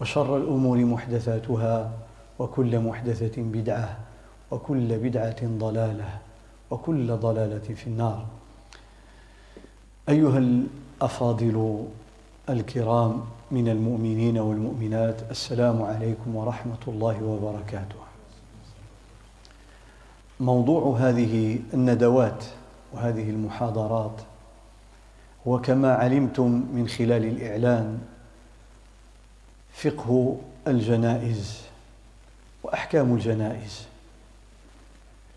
وشر الأمور محدثاتها وكل محدثة بدعة وكل بدعة ضلالة وكل ضلالة في النار. أيها الأفاضل الكرام من المؤمنين والمؤمنات السلام عليكم ورحمة الله وبركاته. موضوع هذه الندوات وهذه المحاضرات هو كما علمتم من خلال الإعلان فقه الجنائز واحكام الجنائز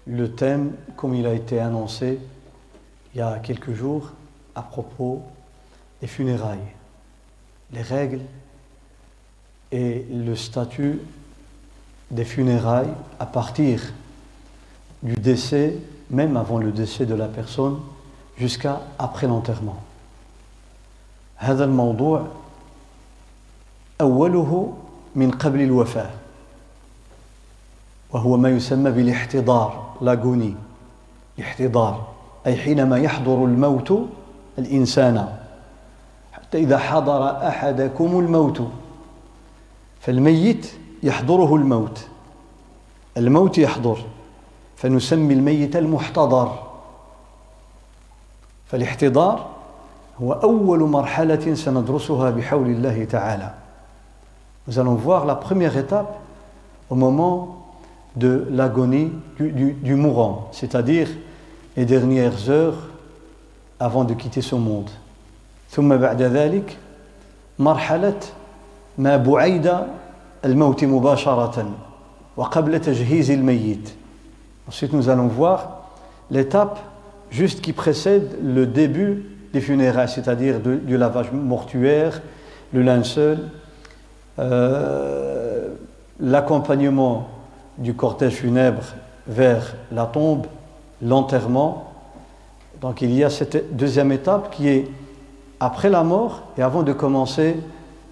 Le thème, comme il a été annoncé il y a quelques jours à propos des funérailles, les règles et le statut des funérailles à partir du décès, même avant le décès de la personne, jusqu'à après l'enterrement. هذا الموضوع أوله من قبل الوفاة وهو ما يسمى بالاحتضار لاغوني. الاحتضار أي حينما يحضر الموت الإنسان حتى إذا حضر أحدكم الموت. فالميت يحضره الموت الموت يحضر فنسمي الميت المحتضر. فالاحتضار هو أول مرحلة سندرسها بحول الله تعالى. Nous allons voir la première étape au moment de l'agonie du, du, du mourant, c'est-à-dire les dernières heures avant de quitter ce monde. ثم بعد ذلك مرحلة ما بعيد الموت مباشرة وقبل تجهيز الميت. Ensuite nous allons voir l'étape juste qui précède le début des funérailles, c'est-à-dire du lavage mortuaire, le linceul, euh, l'accompagnement du cortège funèbre vers la tombe, l'enterrement. Donc il y a cette deuxième étape qui est après la mort et avant de commencer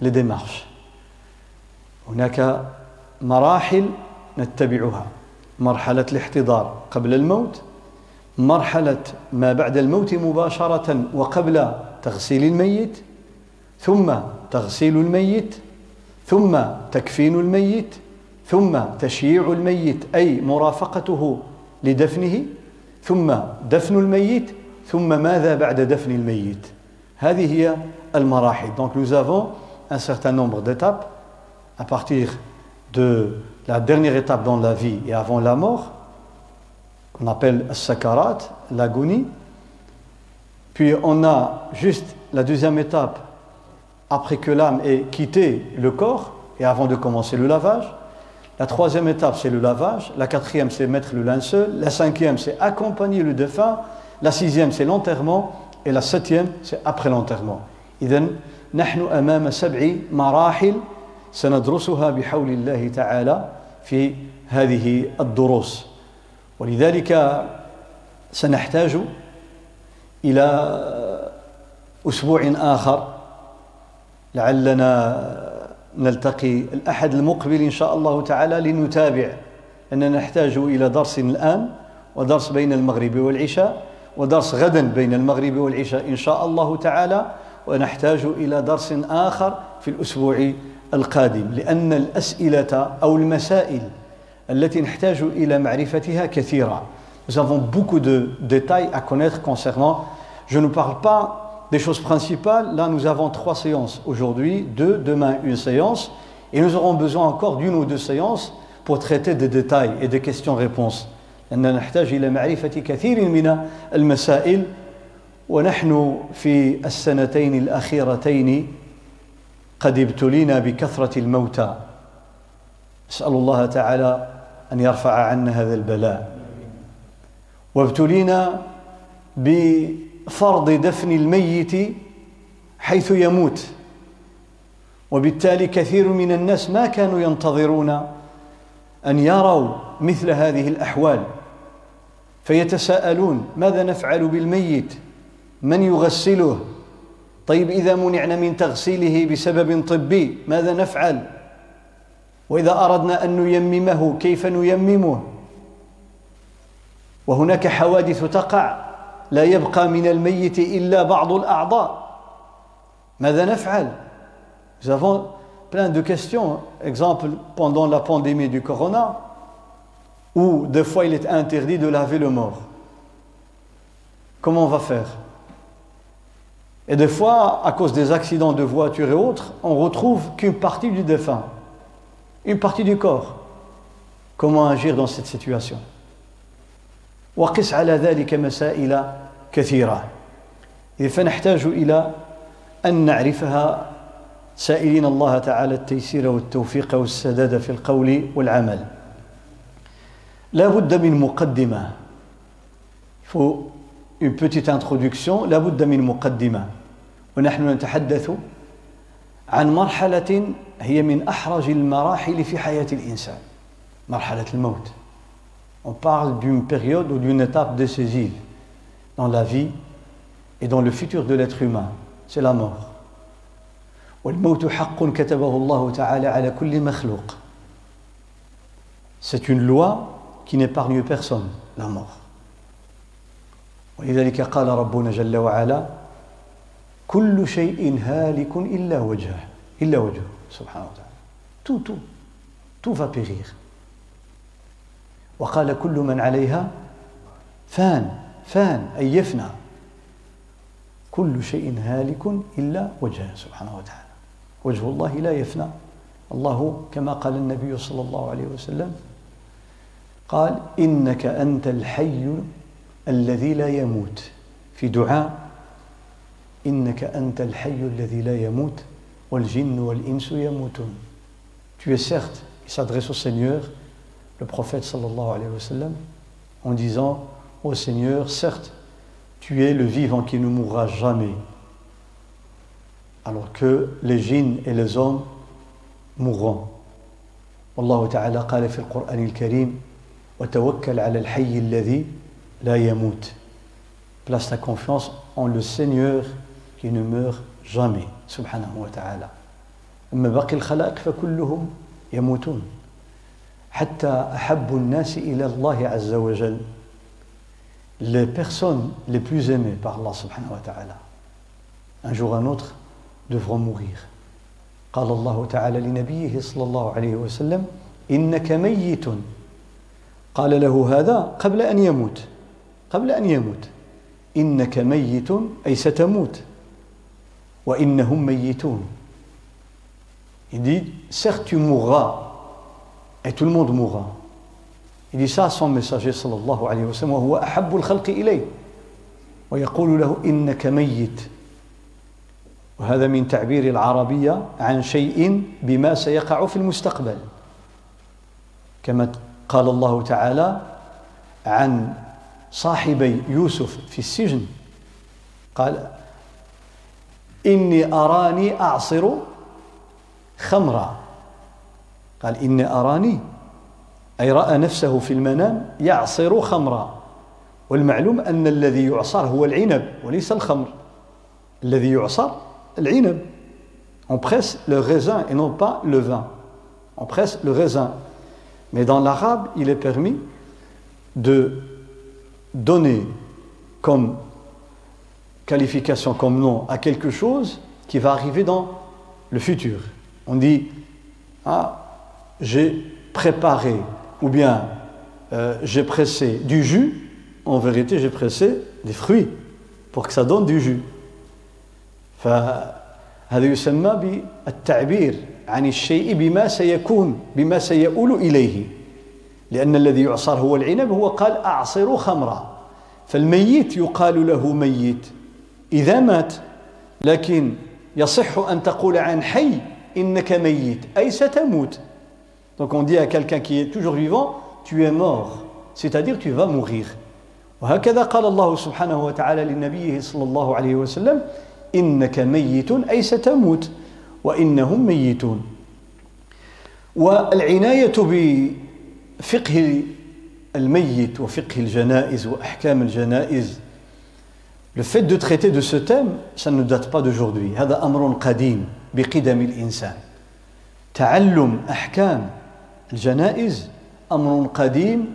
les démarches. هناك مراحل نتبعها مرحلة الاحتضار قبل الموت مرحلة ما بعد الموت مباشرة وقبل تغسيل الميت ثم تغسيل الميت ثم تكفين الميت ثم تشييع الميت أي مرافقته لدفنه ثم دفن الميت ثم ماذا بعد دفن الميت هذه هي المراحل donc nous avons un certain nombre d'étapes à partir de la dernière étape dans la vie et avant la mort qu'on appelle sakarat, l'agonie. Puis on a juste la deuxième étape après que l'âme ait quitté le corps et avant de commencer le lavage. La troisième étape, c'est le lavage. La quatrième, c'est mettre le linceul. La cinquième, c'est accompagner le défunt. La sixième, c'est l'enterrement. Et la septième, c'est après l'enterrement. إذن نحن أمام سبع مراحل سندرسها بحول الله تعالى في هذه الدروس ولذلك سنحتاج إلى أسبوع آخر لعلنا نلتقي الأحد المقبل إن شاء الله تعالى لنتابع أننا نحتاج إلى درس الآن ودرس بين المغرب والعشاء ودرس غدا بين المغرب والعشاء إن شاء الله تعالى ونحتاج إلى درس آخر في الأسبوع القادم لأن الأسئلة أو المسائل التي نحتاج إلى معرفتها كثيرة Nous avons beaucoup de détails à connaître concernant. Je ne parle pas des choses principales. Là, nous avons trois séances aujourd'hui, deux, demain une séance, et nous aurons besoin encore d'une ou deux séances pour traiter des détails et des questions-réponses لأننا نحتاج إلى معرفة كثير من المسائل ونحن في السنتين الأخيرتين قد ابتلينا بكثرة الموتى نسأل الله تعالى أن يرفع عنا هذا البلاء وابتلينا بفرض دفن الميت حيث يموت. وبالتالي كثير من الناس ما كانوا ينتظرون أن يروا مثل هذه الأحوال فيتساءلون ماذا نفعل بالميت؟ من يغسله؟ طيب إذا منعنا من تغسيله بسبب طبي ماذا نفعل؟ وإذا أردنا أن نيممه كيف نيممه؟ وهناك حوادث تقع. لا يبقى من الميت الا بعض الاعضاء ماذا نفعل Nous avons plein de questions. Exemple, pendant la pandémie du corona, où des fois il est interdit de laver le mort. Comment on va faire Et des fois, à cause des accidents de voiture et autres, on retrouve qu'une partie du défunt, une partie du corps. Comment agir dans cette situation وقس على ذلك مسائل كثيرة. فنحتاج إلى أن نعرفها. سائلين الله تعالى التيسير والتوفيق والسداد في القول والعمل. لا بد من مقدمة. Il faut une petite introduction. لا بد من مقدمة. ونحن نتحدث عن مرحلة هي من أحرج المراحل في حياة الإنسان. مرحلة الموت. On parle d'une période ou d'une étape décisive dans la vie et dans le futur de l'être humain. C'est la mort. والموت حق كتبه الله تعالى على كل مخلوق C'est une loi qui n'épargne personne, la mort. ولذلك قال ربنا جل وعلا كل شيء هالك إلا وجهه إلا وجهه سبحانه وتعالى tout tout tout va périr وقال كل من عليها فان فان أي يفنى. كل شيء هالك إلا وجهه سبحانه وتعالى. وجه الله لا يفنى. الله كما قال النبي صلى الله عليه وسلم قال إنك أنت الحي الذي لا يموت. في دعاء إنك أنت الحي الذي لا يموت والجن والإنس يموتون. Tu es certes, il s'adresse au Seigneur, le prophète sallallahu alayhi wa sallam, en disant Ô Seigneur, certes, tu es le vivant qui ne mourra jamais. alors que les djinns et les hommes mourront. والله تعالى قال في القرآن الكريم وتوكل على الحي الذي لا يموت place ta confiance en le Seigneur qui ne meurt jamais سبحانه وتعالى أما باقي الخلائق فكلهم يموتون حتى أحب الناس إلى الله عز وجل. Les personnes les plus aimées par Allah subhanahu wa ta'ala un jour ou un autre devront mourir. قال الله تعالى لنبيه صلى الله عليه وسلم إنك ميت. قال له هذا قبل أن يموت. قبل أن يموت. إنك ميت أي ستموت. وإنهم ميتون. Il dit, certes tu mourras, et tout le monde mourra. Il dit ça à son messager sallallahu alayhi wa sallam, وهو أحب الخلق إليه ويقول له إنك ميت وهذا من تعبير العربية عن شيء بما سيقع في المستقبل كما قال الله تعالى عن صاحبي يوسف في السجن قال إني أراني أعصر خمرا قال إني أراني أي رأى نفسه في المنام يعصر خمرا والمعلوم أن الذي يعصر هو العنب وليس الخمر الذي يعصر l'inab. On presse le raisin et non pas le vin. On presse le raisin. Mais dans l'arabe, il est permis de donner comme qualification, comme nom à quelque chose qui va arriver dans le futur. On dit, ah, j'ai préparé ou bien euh, j'ai pressé du jus. En vérité, j'ai pressé des fruits pour que ça donne du jus. فهذا يسمى بالتعبير عن الشيء بما سيكون بما سيؤول إليه لأن الذي يعصر هو العنب هو قال أعصر خمرا فالميت يقال له ميت إذا مات لكن يصح أن تقول عن حي إنك ميت أي ستموت Donc on dit à quelqu'un qui est toujours vivant, tu es mort, c'est-à-dire tu vas mourir. وهكذا قال الله سبحانه وتعالى لنبيه صلى الله عليه وسلم إنك ميت أي ستموت وإنهم ميتون والعناية بفقه الميت وفقه الجنائز وأحكام الجنائز Le fait de traiter de ce thème, ça ne date pas d'aujourd'hui. هذا أمر قديم بقدم الإنسان. تعلم أحكام الجنائز أمر قديم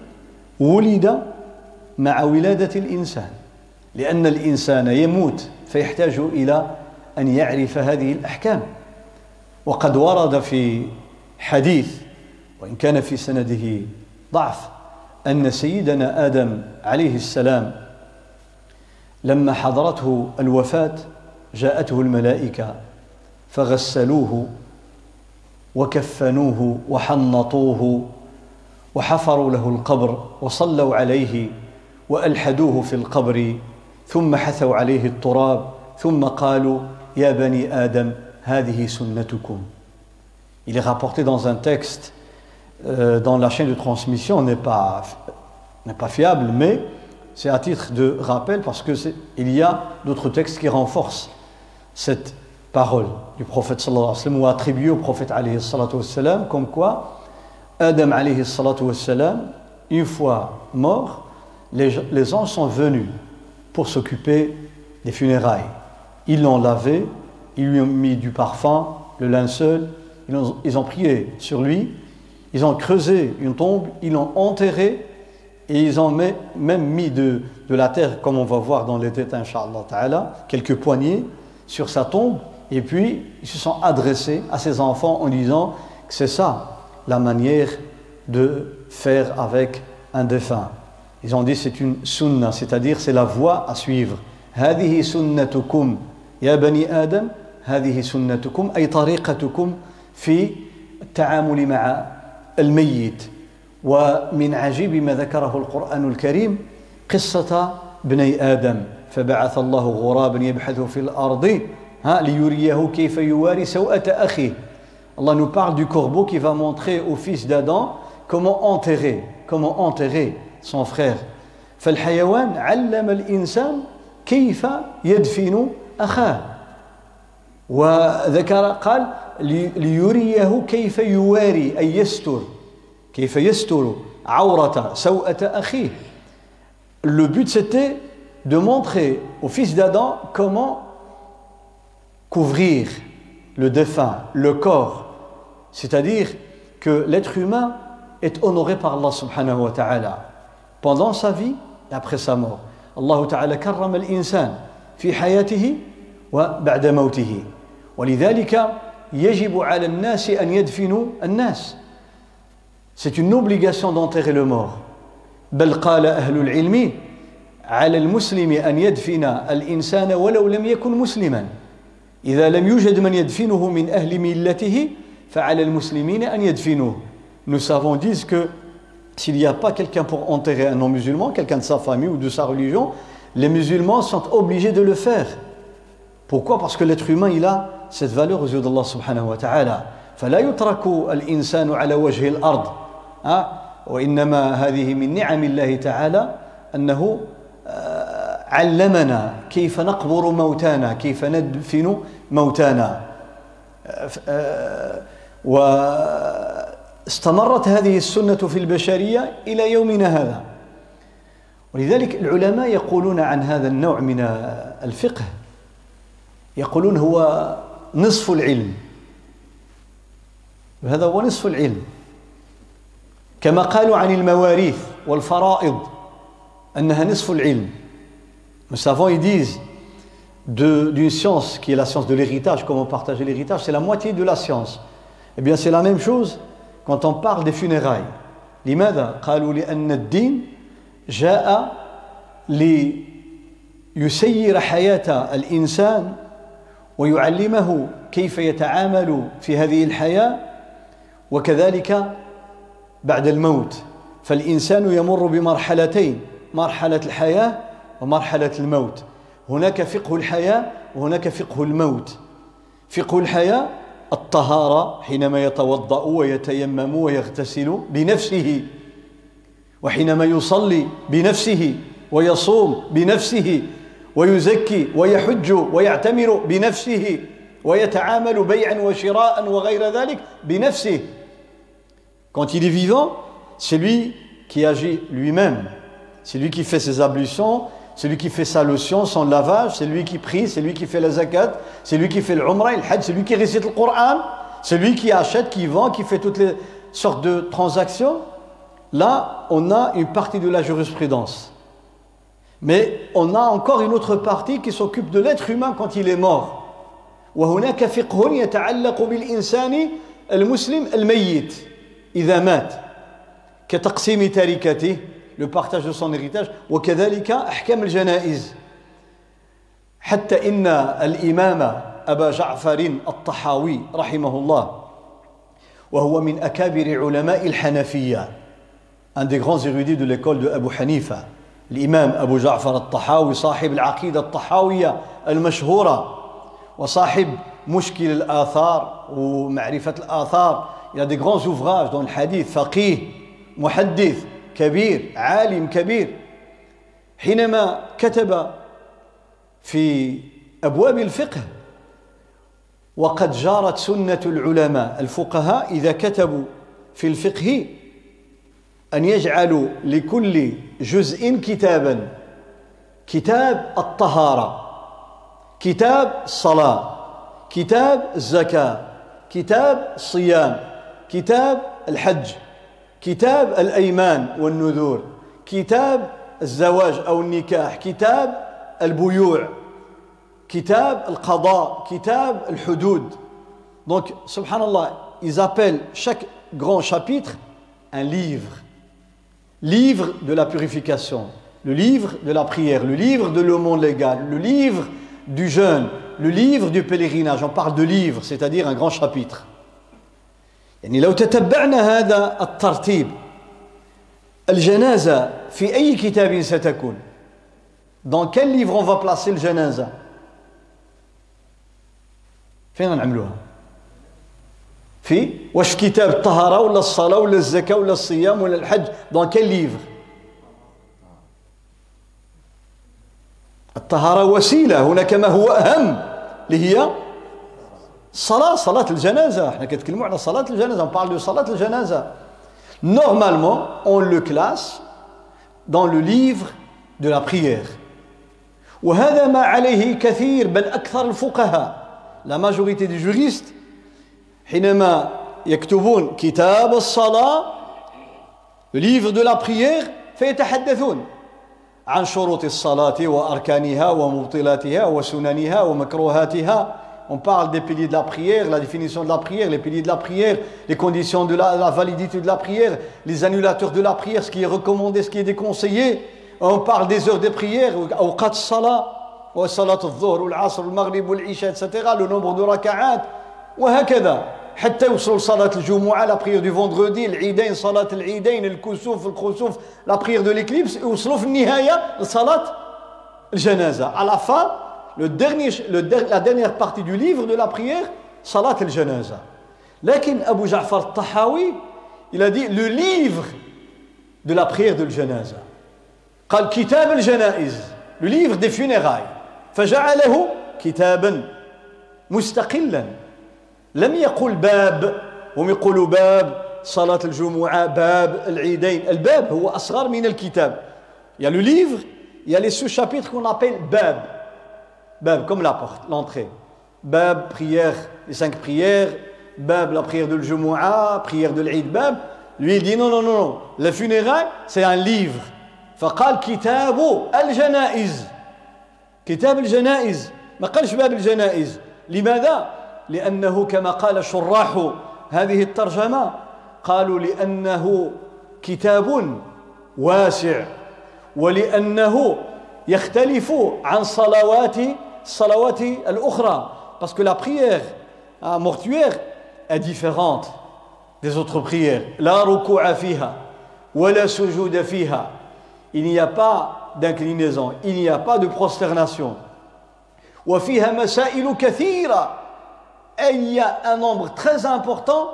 ولد مع ولادة الإنسان لأن الإنسان يموت فيحتاج إلى أن يعرف هذه الأحكام. وقد ورد في حديث وإن كان في سنده ضعف أن سيدنا آدم عليه السلام لما حضرته الوفاة جاءته الملائكة فغسلوه وكفنوه وحنطوه وحفروا له القبر وصلوا عليه والحدوه في القبر ثم حثوا عليه التراب ثم قالوا يا بني آدم هذه سنتكم Il est rapporté dans un texte euh, dans la chaîne de transmission n'est pas n'est pas fiable, mais c'est à titre de rappel parce que il y a d'autres textes qui renforcent cette parole du prophète sallallahu alayhi wa sallam ou attribuée au prophète alayhi wa sallam comme quoi Adam alayhi wa sallam une fois mort les, les anges sont venus pour s'occuper des funérailles. Ils l'ont lavé ils lui ont mis du parfum le linceul ils ont, ils ont prié sur lui ils ont creusé une tombe ils l'ont enterré et ils ont même mis de, de la terre comme on va voir dans les détails quelques poignées sur sa tombe Et puis, ils se sont adressés à ces enfants en disant que c'est ça la manière de faire avec un défunt. Ils ont dit c'est une sunna, c'est-à-dire c'est la voie à suivre. هذه سنتكم يا بني آدم هذه سنتكم أي طريقتكم في التعامل مع الميت ومن عجيب ما ذكره القرآن الكريم قصة بني آدم فبعث الله غرابا يبحث في الأرض Allah nous parle du corbeau qui va montrer au fils d'Adam comment enterrer, comment enterrer son frère. فالحيوان علم الإنسان كيف يدفن أخاه وذكر قال ليريه كيف يواري أي يستر كيف يستر عورة سوءة أخيه Le but c'était de montrer au fils d'Adam comment couvrir le défunt, le corps. C'est-à-dire que l'être humain est honoré par Allah subhanahu wa ta'ala pendant sa vie et après sa mort. Allah ta'ala كرم الإنسان في حياته وبعد موته ولذلك يجب على الناس أن يدفنوا الناس C'est une obligation d'enterrer le mort. بل قال أهل العلم على المسلم أن يدفن الإنسان ولو لم يكن مسلماً إذا لم يوجد من يدفنه من أهل ملته فعلى المسلمين أن يدفنوه Nous savons disent que s'il n'y a pas quelqu'un pour enterrer un non-musulman, quelqu'un de sa famille ou de sa religion, les musulmans sont obligés de le faire. Pourquoi Parce que l'être humain, il a cette valeur aux yeux d'Allah subhanahu wa ta'ala. فلا يترك الإنسان على وجه الأرض وإنما هذه من نعم الله تعالى أنه علمنا كيف نقبر موتانا كيف ندفن موتانا. واستمرت هذه السنة في البشرية إلى يومنا هذا. ولذلك العلماء يقولون عن هذا النوع من الفقه. يقولون هو نصف العلم. هذا هو نصف العلم. كما قالوا عن المواريث والفرائض أنها نصف العلم. Nous savons, ils disent, d'une science qui est la science de l'héritage, comment partager l'héritage, c'est la moitié de la science. Eh bien, c'est la même chose quand on parle des funérailles. لماذا؟ قالوا لأن الدين جاء ليسير حياة الإنسان ويعلمه كيف يتعامل في هذه الحياة وكذلك بعد الموت فالإنسان يمر بمرحلتين مرحلة الحياة ومرحلة الموت. هناك فقه الحياة وهناك فقه الموت. فقه الحياة الطهارة حينما يتوضأ ويتيمم ويغتسل بنفسه وحينما يصلي بنفسه ويصوم بنفسه ويزكي ويحج ويعتمر بنفسه ويتعامل بيعا وشراء وغير ذلك بنفسه. Quand il est vivant, c'est lui qui agit lui-même. C'est lui qui fait ses ablutions, c'est lui qui fait sa lotion, son lavage, c'est lui qui prie, c'est lui qui fait la zakat, c'est lui qui fait le umrah, le hajj, c'est lui qui récite le Coran, c'est lui qui achète, qui vend, qui fait toutes les sortes de transactions. Là, on a une partie de la jurisprudence. Mais on a encore une autre partie qui s'occupe de l'être humain quand il est mort. وهناك فقه يتعلق بالإنسان المسلم الميت إذا مات كتقسيم تركته Le partage de son héritage. وكذلك أحكام الجنائز. حتى إن الإمام أبا جعفر الطحاوي رحمه الله وهو من أكابر علماء الحنفية un des grands érudits de l'école de Abu Hanifa الإمام أبو جعفر الطحاوي صاحب العقيدة الطحاوية المشهورة وصاحب مشكل الآثار ومعرفة الآثار. Il a des grands ouvrages dans le hadith فقيه محدث كبير عالم كبير. حينما كتب في أبواب الفقه وقد جارت سنة العلماء الفقهاء إذا كتبوا في الفقه أن يجعلوا لكل جزء كتابا كتاب الطهارة كتاب الصلاة كتاب الزكاة كتاب الصيام كتاب الحج. كتاب الأيمان والنذور كتاب الزواج أو النكاح كتاب البيوع كتاب القضاء كتاب الحدود Donc, subhanallah, ils appellent chaque grand chapitre un livre. Livre de la purification, le livre de la prière, le livre de l'aumône légal, le livre du jeûne, le livre du pèlerinage. On parle de livre, c'est-à-dire un grand chapitre. يعني لو تتبعنا هذا الترتيب الجنازة في أي كتاب ستكون؟ Dans quel livre on va placer le janaza فين نعملوها؟ في؟ واش كتاب الطهارة ولا الصلاة ولا الزكاة ولا الصيام ولا الحج؟ Dans quel livre الطهارة وسيلة هناك ما هو أهم اللي هي الصلاة صلاة الجنازة. إحنا كنتكلموا على صلاة الجنازة. On parle صلاة الجنازة. Normalement on le classe dans le livre de la prière. وهذا ما عليه كثير بل أكثر الفقهاء. La majorité des juristes حينما يكتبون كتاب الصلاة le livre de la فيتحدثون عن شروط الصلاة وأركانها ومبطلاتها وسننها ومكروهاتها. On parle des piliers de la prière, la définition de la prière, les piliers de la prière, les conditions de la, la validité de la prière, les annulateurs de la prière, ce qui est recommandé, ce qui est déconseillé. On parle des heures de prière, أوقات الصلاة وصلاة الظهر والعصر والمغرب والعشاء etc. le nombre de raka'at وهكذا حتى يوصلوا لصلاة الجمعة la prière du vendredi العيدين صلاة العيدين الكسوف الخسوف la prière de l'éclipse يوصلوا في النهاية لصلاة الجنازة à la fin le dernier, le, la dernière partie du livre de la prière صلاة الجنازة لكن أبو جعفر الطحاوي il a dit le livre de la prière de الجنازة قال كتاب الجنائز le livre des funérailles فجعله كتابا مستقلا لم يقل باب هم يقولوا باب صلاة الجمعة باب العيدين الباب هو أصغر من الكتاب il y a le livre il y a les sous-chapitres qu'on appelle bab bab comme la porte l'entrée bab prière les cinq prières bab la prière de l'Jumu'ah prière de l'Eid bab lui il dit non non non non le funérail c'est un livre فقال كتاب الجنائز كتاب الجنائز ما قالش باب الجنائز لماذا لأنه كما قال شراح هذه الترجمة قالوا لأنه كتاب واسع ولأنه يختلف عن صلوات الصلوات الأخرى parce que la prière mortuaire est différente des autres prières لا ركوع فيها ولا سجود فيها il n'y a pas d'inclinaison il n'y a pas de prosternation وفيها مسائل كثيرة et il y a un nombre très important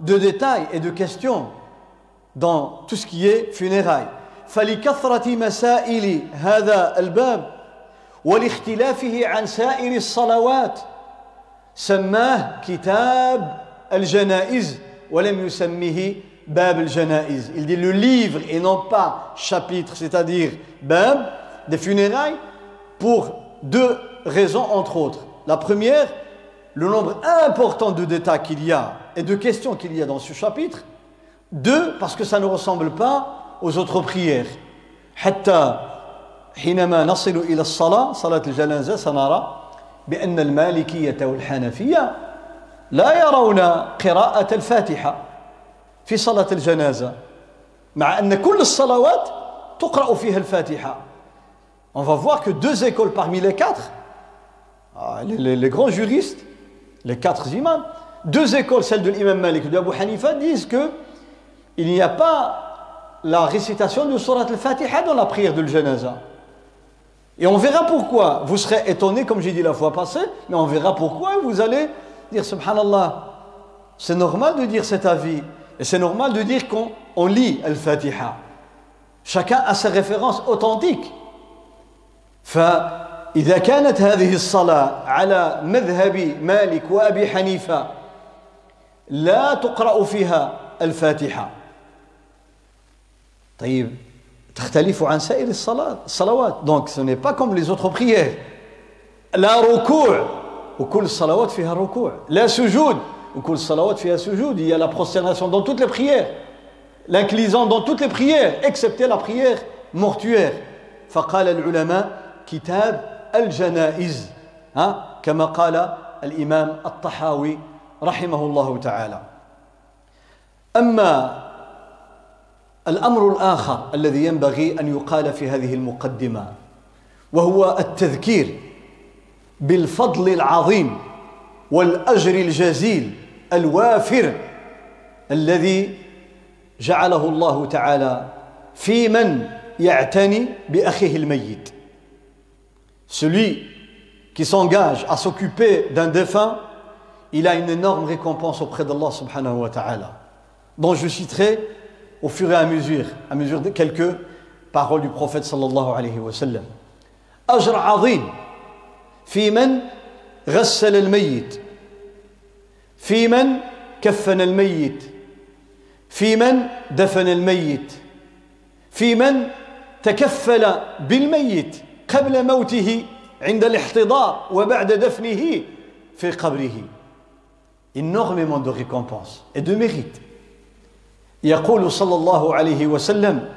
de détails et de questions dans tout ce qui est funérailles فلكثرة مسائل هذا الباب ولاختلافه عن سائر الصلوات سماه كتاب الجنائز ولم يسميه باب الجنائز il dit le livre et non pas chapitre c'est-à-dire bab des funérailles pour deux raisons entre autres la première le nombre important de détails qu'il y a et de questions qu'il y a dans ce chapitre deux parce que ça ne ressemble pas aux autres prières حتى حينما نصل إلى الصلاة صلاة الجنازة سنرى بأن المالكية والحنفية لا يرون قراءة الفاتحة في صلاة الجنازة مع أن كل الصلوات تقرأ فيها الفاتحة On va voir que deux écoles parmi les quatre, ah, les, les, les grands juristes, les quatre imams, deux écoles, celle de l'imam Malik et de Abu Hanifa, disent que il n'y a pas la récitation de Surat al-Fatiha dans la prière de l'Janaza. Et on verra pourquoi. Vous serez étonné, comme j'ai dit la fois passée, mais on verra pourquoi. Vous allez dire Subhanallah. C'est normal de dire cet avis. Et c'est normal de dire qu'on lit Al-Fatiha. Chacun a ses références authentiques. فإذا كانت هذه الصلاة على مذهب مالك وأبي حنيفة لا تقرأ فيها الفاتحة طيب تختلف عن سائر الصلاة الصلوات. Donc ce n'est pas comme les autres prières. لا ركوع وكل الصلوات فيها ركوع لا سجود. وكل الصلوات فيها سجود. Il y a dans toutes les prières. L'inclinaison dans toutes les prières excepté la prière mortuaire. فقال العلماء كتاب الجنائز. ها كما قال الإمام الطحاوي رحمه الله تعالى. أما الأمر الآخر الذي ينبغي أن يقال في هذه المقدمة وهو التذكير بالفضل العظيم والأجر الجزيل الوافر الذي جعله الله تعالى في من يعتني بأخيه الميت. Celui qui s'engage à s'occuper d'un défunt il a une énorme récompense auprès d'Allah subhanahu wa ta'ala. Dont je citerai au fur et à mesure, à mesure de quelques paroles du prophète sallallahu alayhi wa sallam. أجر عظيم في من غسل الميت في من كفن الميت في من دفن الميت في من تكفل بالميت قبل موته عند الاحتضار وبعد دفنه في قبره énormément de récompenses et de mérites يقول صلى الله عليه وسلم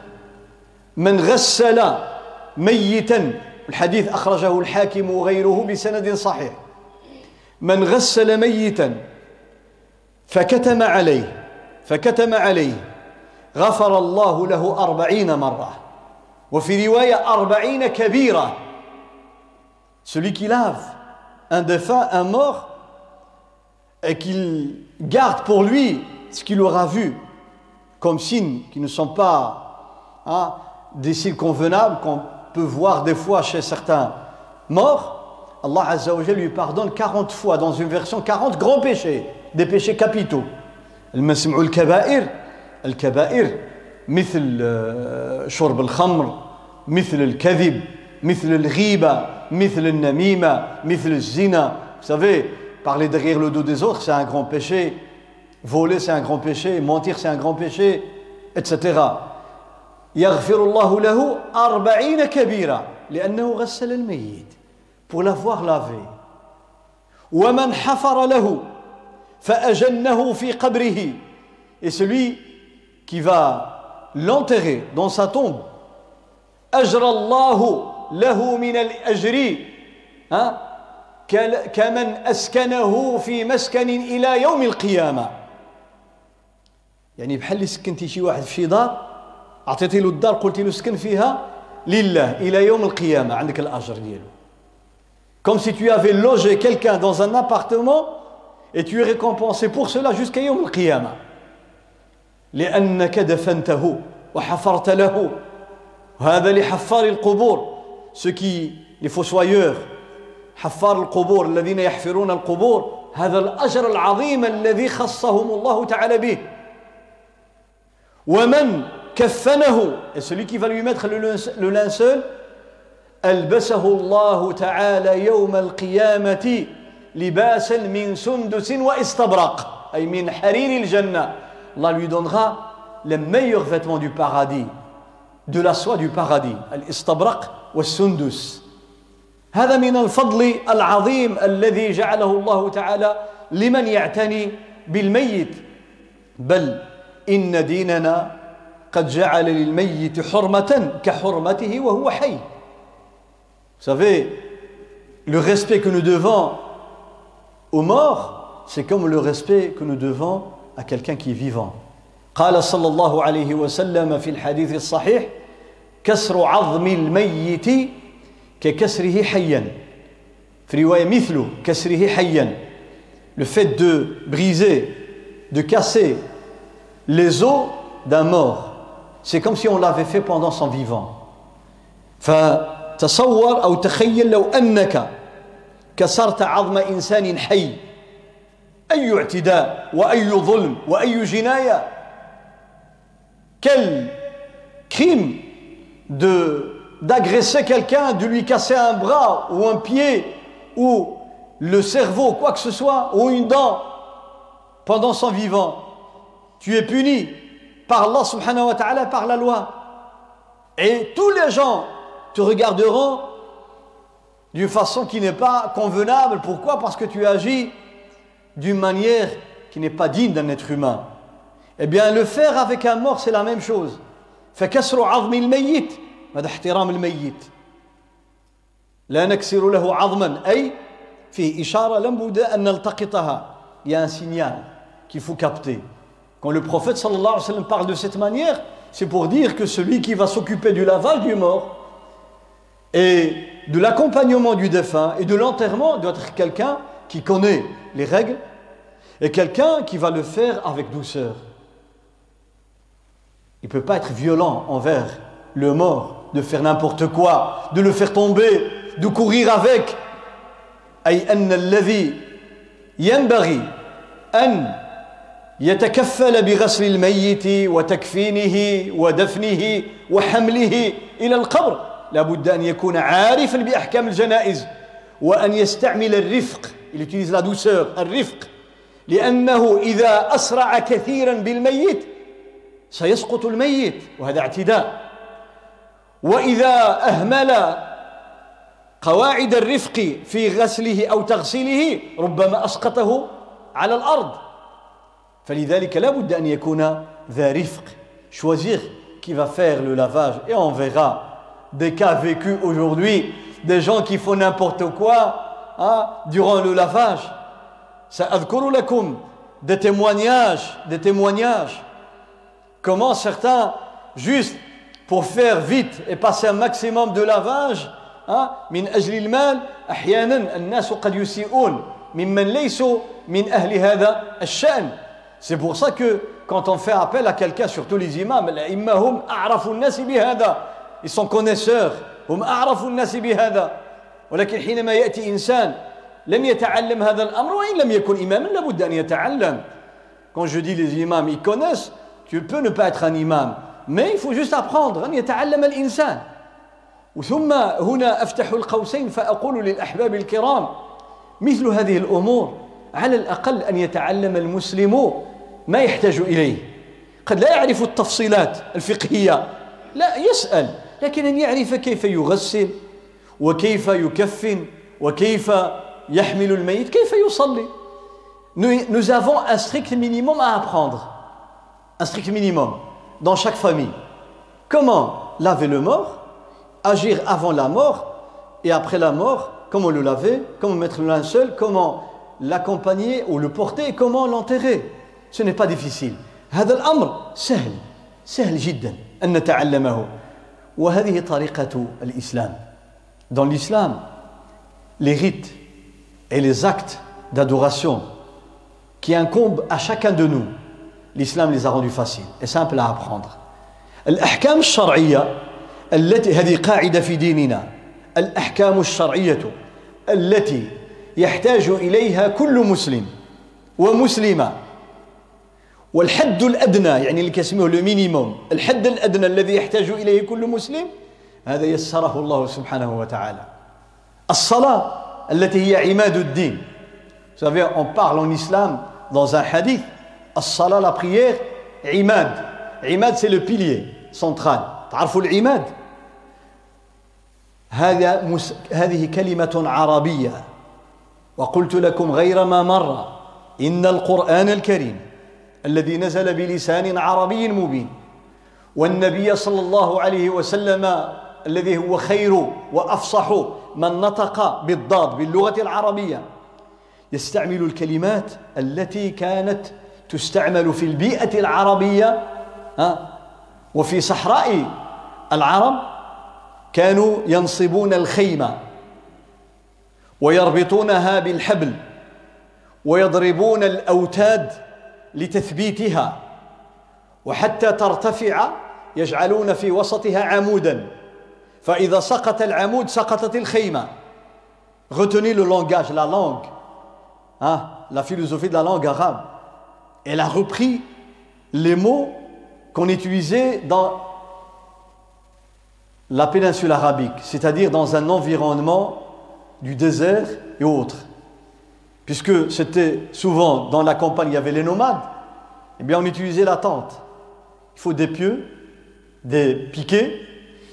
من غسل ميتا الحديث أخرجه الحاكم وغيره بسند صحيح من غسل ميتا فكتم عليه فكتم عليه غفر الله له أربعين مرة وفي رواية أربعين كبيرة celui qui lave un défunt, un mort et qu'il garde pour lui ce qu'il aura vu comme signes qui ne sont pas hein, des signes convenables qu'on peut voir des fois chez certains morts, Allah Azza wa lui pardonne 40 fois, dans une version 40 grands péchés, des péchés capitaux. المسمع الكبائر الكبائر مثل شرب الخمر مثل الكذب مثل الغيبة مثل النميمة مثل الزنا Vous savez, parler derrière le dos des autres, c'est un grand péché. Voler c'est un grand péché, mentir c'est un grand péché, etc. يغفر الله له أربعين كبيرة لأنه غسل الميت pour l'avoir lavé. ومن حفر له فأجنه في قبره et celui qui va l'enterrer dans sa tombe أجر الله له من الأجر كمن أسكنه في مسكن إلى يوم القيامة يعني بحال اللي سكنتي شي واحد في شي دار عطيتي له الدار قلتي له سكن فيها لله إلى يوم القيامة عندك الأجر ديالو. Si tu avais logé quelqu'un dans un appartement et tu es récompensé pour cela jusqu'à يوم القيامه لانك دفنته وحفرت له. هذا لحفار القبور. Ceux qui les حفار القبور الذين يحفرون القبور. هذا الأجر العظيم الذي خصهم الله تعالى به. Et celui qui va lui mettre le linceul ألبسه الله تعالى يوم القيامة لباسا من سندس واستبرق أي من حرير الجنة. Allah lui donnera les meilleurs vêtements du paradis de la soie du paradis الاستبرق والسندس. هذا من الفضل العظيم الذي جعله الله تعالى لمن يعتني بالميت. بل إن ديننا قد جعل للميت حرمة كحرمته وهو حي Vous savez, le respect que nous devons aux morts, c'est comme le respect que nous devons à quelqu'un qui est vivant. قال صلى الله عليه وسلم في الحديث الصحيح كسر عظم الميت ككسره حيا في رواية مثل كسره حيا le fait de briser de casser les os d'un mort c'est comme si on l'avait fait pendant son vivant فتصور أو تخيل لو أنك كسرت عظم إنسان حي أي اعتداء وأي ظلم وأي جناية quel crime de d'agresser quelqu'un, de lui casser un bras ou un pied ou le cerveau, quoi que ce soit, ou une dent pendant son vivant, tu es puni par Allah subhanahu wa ta'ala, par la loi. Et tous les gens te regarderont d'une façon qui n'est pas convenable. Pourquoi Parce que tu agis d'une manière qui n'est pas digne d'un être humain. Eh bien, le faire avec un mort, c'est la même chose. فكسر عظم الميت هذا احترام الميت لا نكسر له عظما أي فيه إشارة لابد أن نلتقطها il y a un signal qu'il faut capter quand le prophète sallallahu alayhi wa sallam parle de cette manière c'est pour dire que celui qui va s'occuper du lavage du mort et de l'accompagnement du défunt et de l'enterrement doit être quelqu'un qui connaît les règles et quelqu'un qui va le faire avec douceur. Il ne peut pas être violent envers le mort, de faire n'importe quoi, de le faire tomber, de courir avec. أي أن الذي ينبغي أن يتكفل بغسل الميت وتكفينه ودفنه وحمله إلى القبر. لابد أن يكون عارفا بأحكام الجنائز وأن يستعمل الرفق الرفق. لأنه إذا أسرع كثيرا بالميت سيسقط الميت وهذا اعتداء. وإذا أهمل قواعد الرفق في غسله أو تغسيله ربما أسقطه على الأرض. فلذلك لا بد ان يكون ذا رفق choisir qui va faire le lavage et on verra des cas vécus aujourd'hui des gens qui font n'importe quoi hein, durant le lavage سأذكر لكم des témoignages des témoignages comment certains juste pour faire vite et passer un maximum de lavage من أجل المال أحيانا الناس قد يسيئون ممن ليسوا من أهل هذا الشأن C'est pour ça que quand on fait appel à quelqu'un, surtout les imams, Ils sont connaisseurs. ولكن حينما يأتي Quand je dis les imams, ils connaissent, tu peux ne pas être un imam. mais il faut juste apprendre أن يتعلم الإنسان ثم هنا أفتح القوسين فأقول للأحباب الكرام مثل هذه الأمور على الأقل أن يتعلم المسلم ما يحتاج إليه قد لا يعرف التفصيلات الفقهية لا يسأل لكن أن يعرف كيف يغسل وكيف يكفن وكيف يحمل الميت كيف يصلي nous avons un strict minimum à apprendre un strict minimum dans chaque famille. Comment laver le mort, agir avant la mort et après la mort, comment le laver, comment mettre le linceul, comment l'accompagner ou le porter et comment l'enterrer. Ce n'est pas difficile. هذا الأمر سهل سهل جدا أن نتعلمه وهذه طريقة الإسلام Dans l'islam, les rites et les actes d'adoration qui incombent à chacun de nous l'islam les a rendus faciles et simples à apprendre. الأحكام الشرعية التي هذه قاعدة في ديننا الأحكام الشرعية التي يحتاج إليها كل مسلم ومسلمة والحد الأدنى يعني اللي كيسموه لو مينيموم الحد الأدنى الذي يحتاج إليه كل مسلم هذا يسره الله سبحانه وتعالى. الصلاة التي هي عماد الدين. Savez, on parle en islam dans un hadith, الصلاة la prière, عماد. عماد c'est le pilier central. تعرفوا العماد؟ هذا هذه كلمة عربية. وقلت لكم غير ما مر. إن القرآن الكريم الذي نزل بلسان عربي مبين. والنبي صلى الله عليه وسلم الذي هو خير وأفصح من نطق بالضاد باللغة العربية. يستعمل الكلمات التي كانت تستعمل في البيئة العربية وفي صحراء العرب كانوا ينصبون الخيمه ويربطونها بالحبل ويضربون الأوتاد لتثبيتها وحتى ترتفع يجعلون في وسطها عمودا فإذا سقط العمود سقطت الخيمة Retenez le langage, la langue, hein, la philosophie de la langue arabe. Elle a repris les mots qu'on utilisait dans la péninsule arabique, c'est-à-dire dans un environnement du désert et autres. Puisque c'était souvent dans la campagne, il y avait les nomades, eh bien on utilisait la tente. Il faut des pieux, des piquets,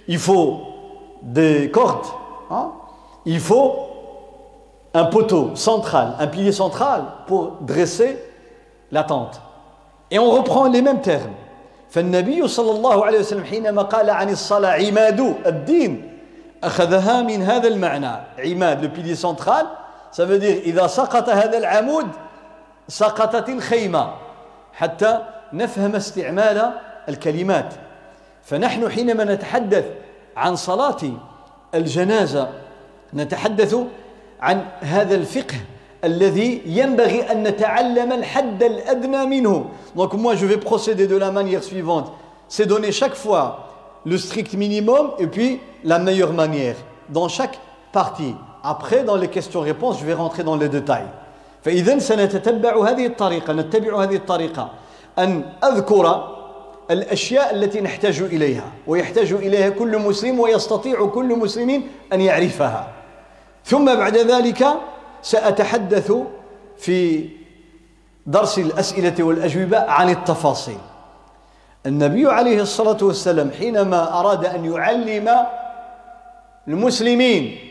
il faut des cordes, hein? il faut un poteau central, un pilier central pour dresser la tente. Et on reprend les mêmes termes. فالنبي صلى الله عليه وسلم حينما قال عن الصلاة عماد الدين أخذها من هذا المعنى عماد le pilier central ça veut dire إذا سقط هذا العمود سقطت الخيمة حتى نفهم استعمال الكلمات فنحن حينما نتحدث عن صلاة الجنازة نتحدث عن هذا الفقه الذي ينبغي أن نتعلم الحد الأدنى منه donc moi je vais procéder de la manière suivante c'est donner chaque fois le strict minimum et puis la meilleure manière dans chaque partie après dans les questions-réponses je vais rentrer dans les détails. فإذا سنتتبع هذه الطريقة نتبع هذه الطريقة. أن أذكر الاشياء التي نحتاج اليها ويحتاج اليها كل مسلم ويستطيع كل مسلم ان يعرفها. ثم بعد ذلك ساتحدث في درس الأسئلة والأجوبة عن التفاصيل. النبي عليه الصلاة والسلام حينما أراد أن يعلم المسلمين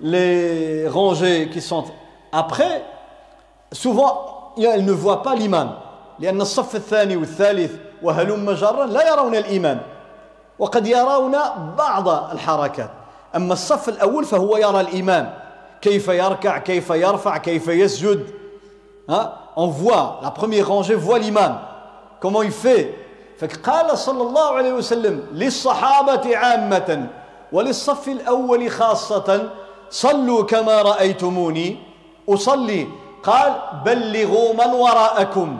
les rangées qui sont après souvent ils ne voient pas l'imam لأن الصف الثاني والثالث وهلم جرا لا يرون الإمام وقد يرون بعض الحركات أما الصف الأول فهو يرى الإمام كيف يركع كيف يرفع كيف يسجد ها on voit la première rangée voit l'imam comment il fait فقال صلى الله عليه وسلم للصحابة عامة وللصف الأول خاصة صلوا كما رأيتموني أصلي قال بلغوا من وراءكم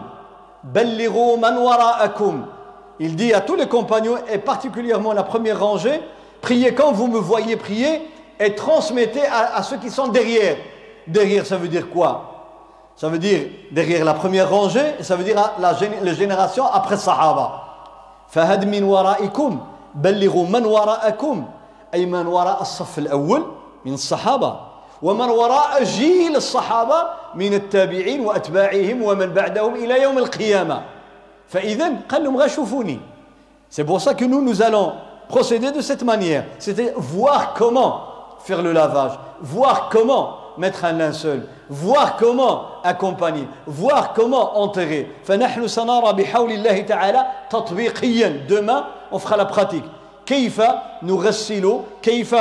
Il dit à tous les compagnons, et particulièrement la première rangée, priez quand vous me voyez prier et transmettez à, ceux qui sont derrière. Derrière, ça veut dire quoi Ça veut dire derrière la première rangée, et ça veut dire la, la génération après Sahaba. فهد من ورائكم بلغوا من وراءكم أي من وراء الصف الأول من الصحابة ومن وراء جيل الصحابة من التابعين وأتباعهم ومن بعدهم إلى يوم القيامة فإذا قال لهم شوفوني C'est pour ça que nous, nous allons procéder de cette manière. C'était voir comment faire le lavage, voir comment mettre un linceul, voir comment accompagner, voir comment enterrer. فنحن سنرى بحول الله تعالى تطبيقيا demain on fera la pratique. كيف نغسل كيف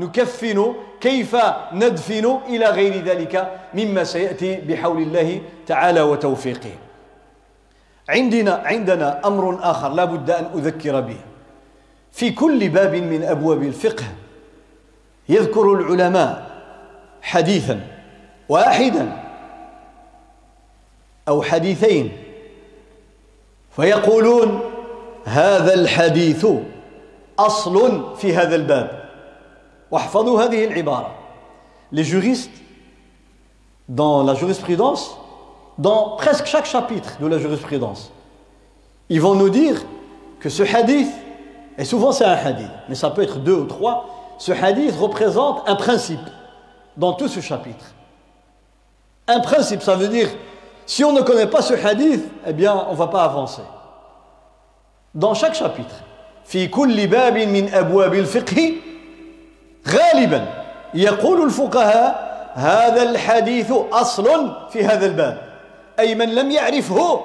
نكفن كيف ندفن إلى غير ذلك مما سيأتي بحول الله تعالى وتوفيقه. عندنا عندنا أمر آخر لا بد أن أذكر به. في كل باب من أبواب الفقه يذكر العلماء حديثا واحدا أو حديثين فيقولون هذا الحديث أصل في هذا الباب. Les juristes, dans la jurisprudence, dans presque chaque chapitre de la jurisprudence, ils vont nous dire que ce hadith, et souvent c'est un hadith, mais ça peut être deux ou trois, ce hadith représente un principe dans tout ce chapitre. Un principe, ça veut dire, si on ne connaît pas ce hadith, eh bien, on ne va pas avancer. Dans chaque chapitre, « Fi babin min fiqhi » غالبا يقول الفقهاء هذا الحديث أصل في هذا الباب أي من لم يعرفه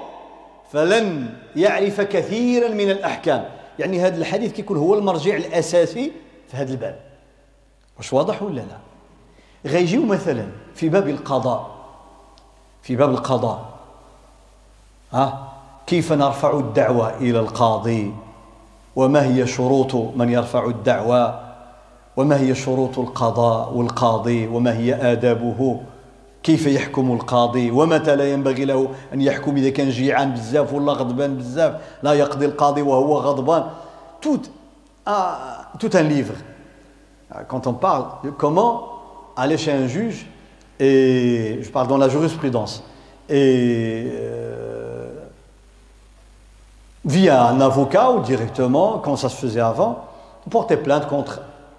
فلن يعرف كثيرا من الأحكام. يعني هذا الحديث كيكون هو المرجع الأساسي في هذا الباب. واش واضح ولا لا؟ غيجيو مثلا في باب القضاء. في باب القضاء. ها؟ كيف نرفع الدعوة إلى القاضي؟ وما هي شروط من يرفع الدعوة؟ وما هي شروط القضاء والقاضي وما هي آدابه كيف يحكم القاضي ومتى لا ينبغي له أن يحكم إذا كان جيعان بزاف ولا غضبان بزاف لا يقضي القاضي وهو غضبان tout ah, tout un livre quand on parle de comment aller chez un juge et je parle dans la jurisprudence et euh, via un avocat ou directement, comme ça se faisait avant, porter plainte contre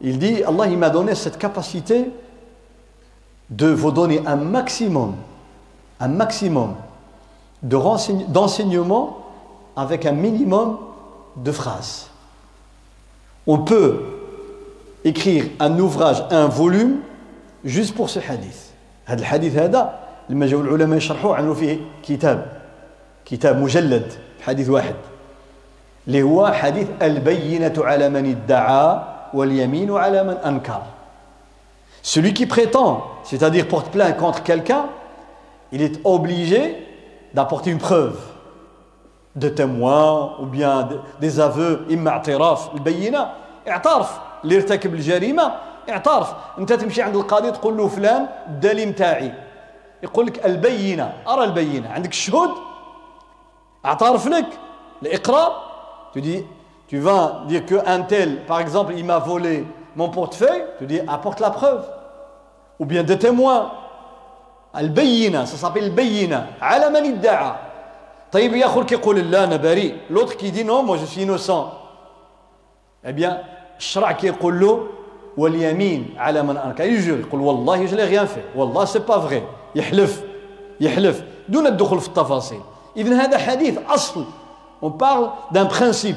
il dit Allah il m'a donné cette capacité de vous donner un maximum un maximum d'enseignement avec un minimum de phrases on peut écrire un ouvrage un volume juste pour ce hadith هذا الحديث هذا لما جاءوا العلماء يشرحوه عملوا فيه كتاب كتاب مجلد حديث واحد اللي هو حديث البينة على من ادعى Celui qui prétend, c'est-à-dire porte plainte contre quelqu'un, il est obligé d'apporter une preuve. De témoins ou bien des aveux إما اعتراف البينة اعترف اللي ارتكب اعترف انت تمشي عند القاضي تقول له فلان الدليل متاعي يقول لك البينة أرى البينة عندك الشهود اعترف لك الإقرار Tu dis, tu vas dire qu'un tel, par exemple, il m'a volé mon portefeuille, tu dis, apporte la preuve. Ou bien des témoins. Al-Bayyina, ça s'appelle Al-Bayyina. Ala man idda'a. طيب يا اخو كيقول لا انا بريء l'autre qui dit non moi je suis innocent eh bien الشرع كيقول له واليمين على من انكر يجور يقول والله je l'ai rien fait والله c'est pas vrai يحلف يحلف دون الدخول في التفاصيل اذا هذا حديث اصل On parle d'un principe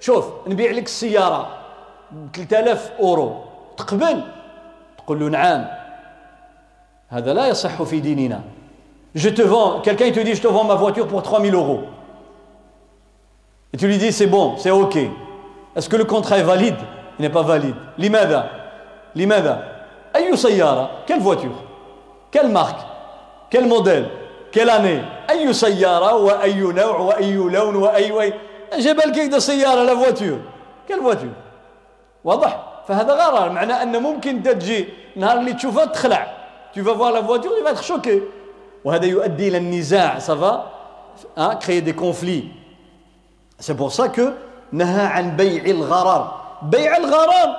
شوف نبيع لك السيارة ب 3000 أورو تقبل تقول له نعم هذا لا يصح في ديننا je te vends quelqu'un il te dit je te vends ma voiture pour 3000 euros et tu lui dis c'est bon c'est ok est-ce que le contrat est valide il n'est pas valide لماذا لماذا أي سيارة quelle voiture quelle marque quel modèle quelle année أي سيارة وأي نوع وأي لون وأي جاي بالك كيدا سيارة لا فواتور كان فواتور واضح؟ فهذا غرار معناه أن ممكن تجي نهار اللي تشوفها تخلع. Tu vas voir لا voiture il va شوكي وهذا يؤدي إلى النزاع صفا ها كريي دي كونفلي سي بور سا كو نهى عن بيع الغرار. بيع الغرار.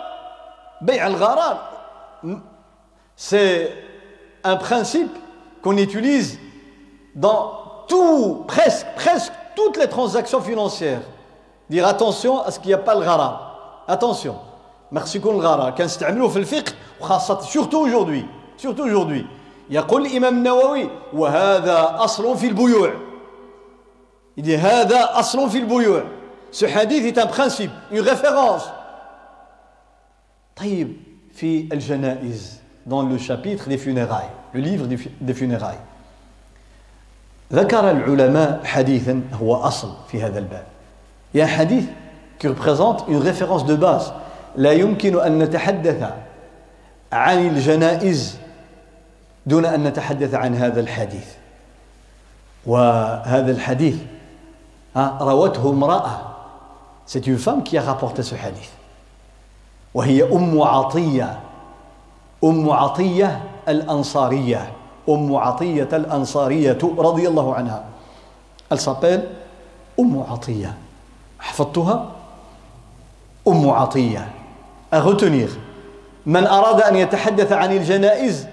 بيع الغرار. سي ان برانسيب كون يوتيليز دون تو بريسك بريسك toutes les transactions financières. Dire attention à ce qu'il n'y a pas le gharar. Attention. Merci qu'on le gharar. كنستعملوه في الفقه وخاصة surtout aujourd'hui. Surtout aujourd'hui. يقول الإمام النووي وهذا أصل في البيوع. Il dit هذا أصل في البيوع. Ce hadith est un principe, une référence. طيب في الجنائز dans le chapitre des funérailles, le livre des funérailles. ذكر العلماء حديثا هو أصل في هذا الباب. Il y a un hadith qui représente une référence de base. لا يمكن أن نتحدث عن الجنائز دون أن نتحدث عن هذا الحديث. وهذا الحديث روته امرأة. C'est une femme qui a rapporté ce hadith. وهي أم عطية أم عطية الأنصارية أم عطية الأنصارية رضي الله عنها. Elle s'appelle أم عطية. حفظتها؟ أم عطية. À من أراد أن يتحدث عن الجنائز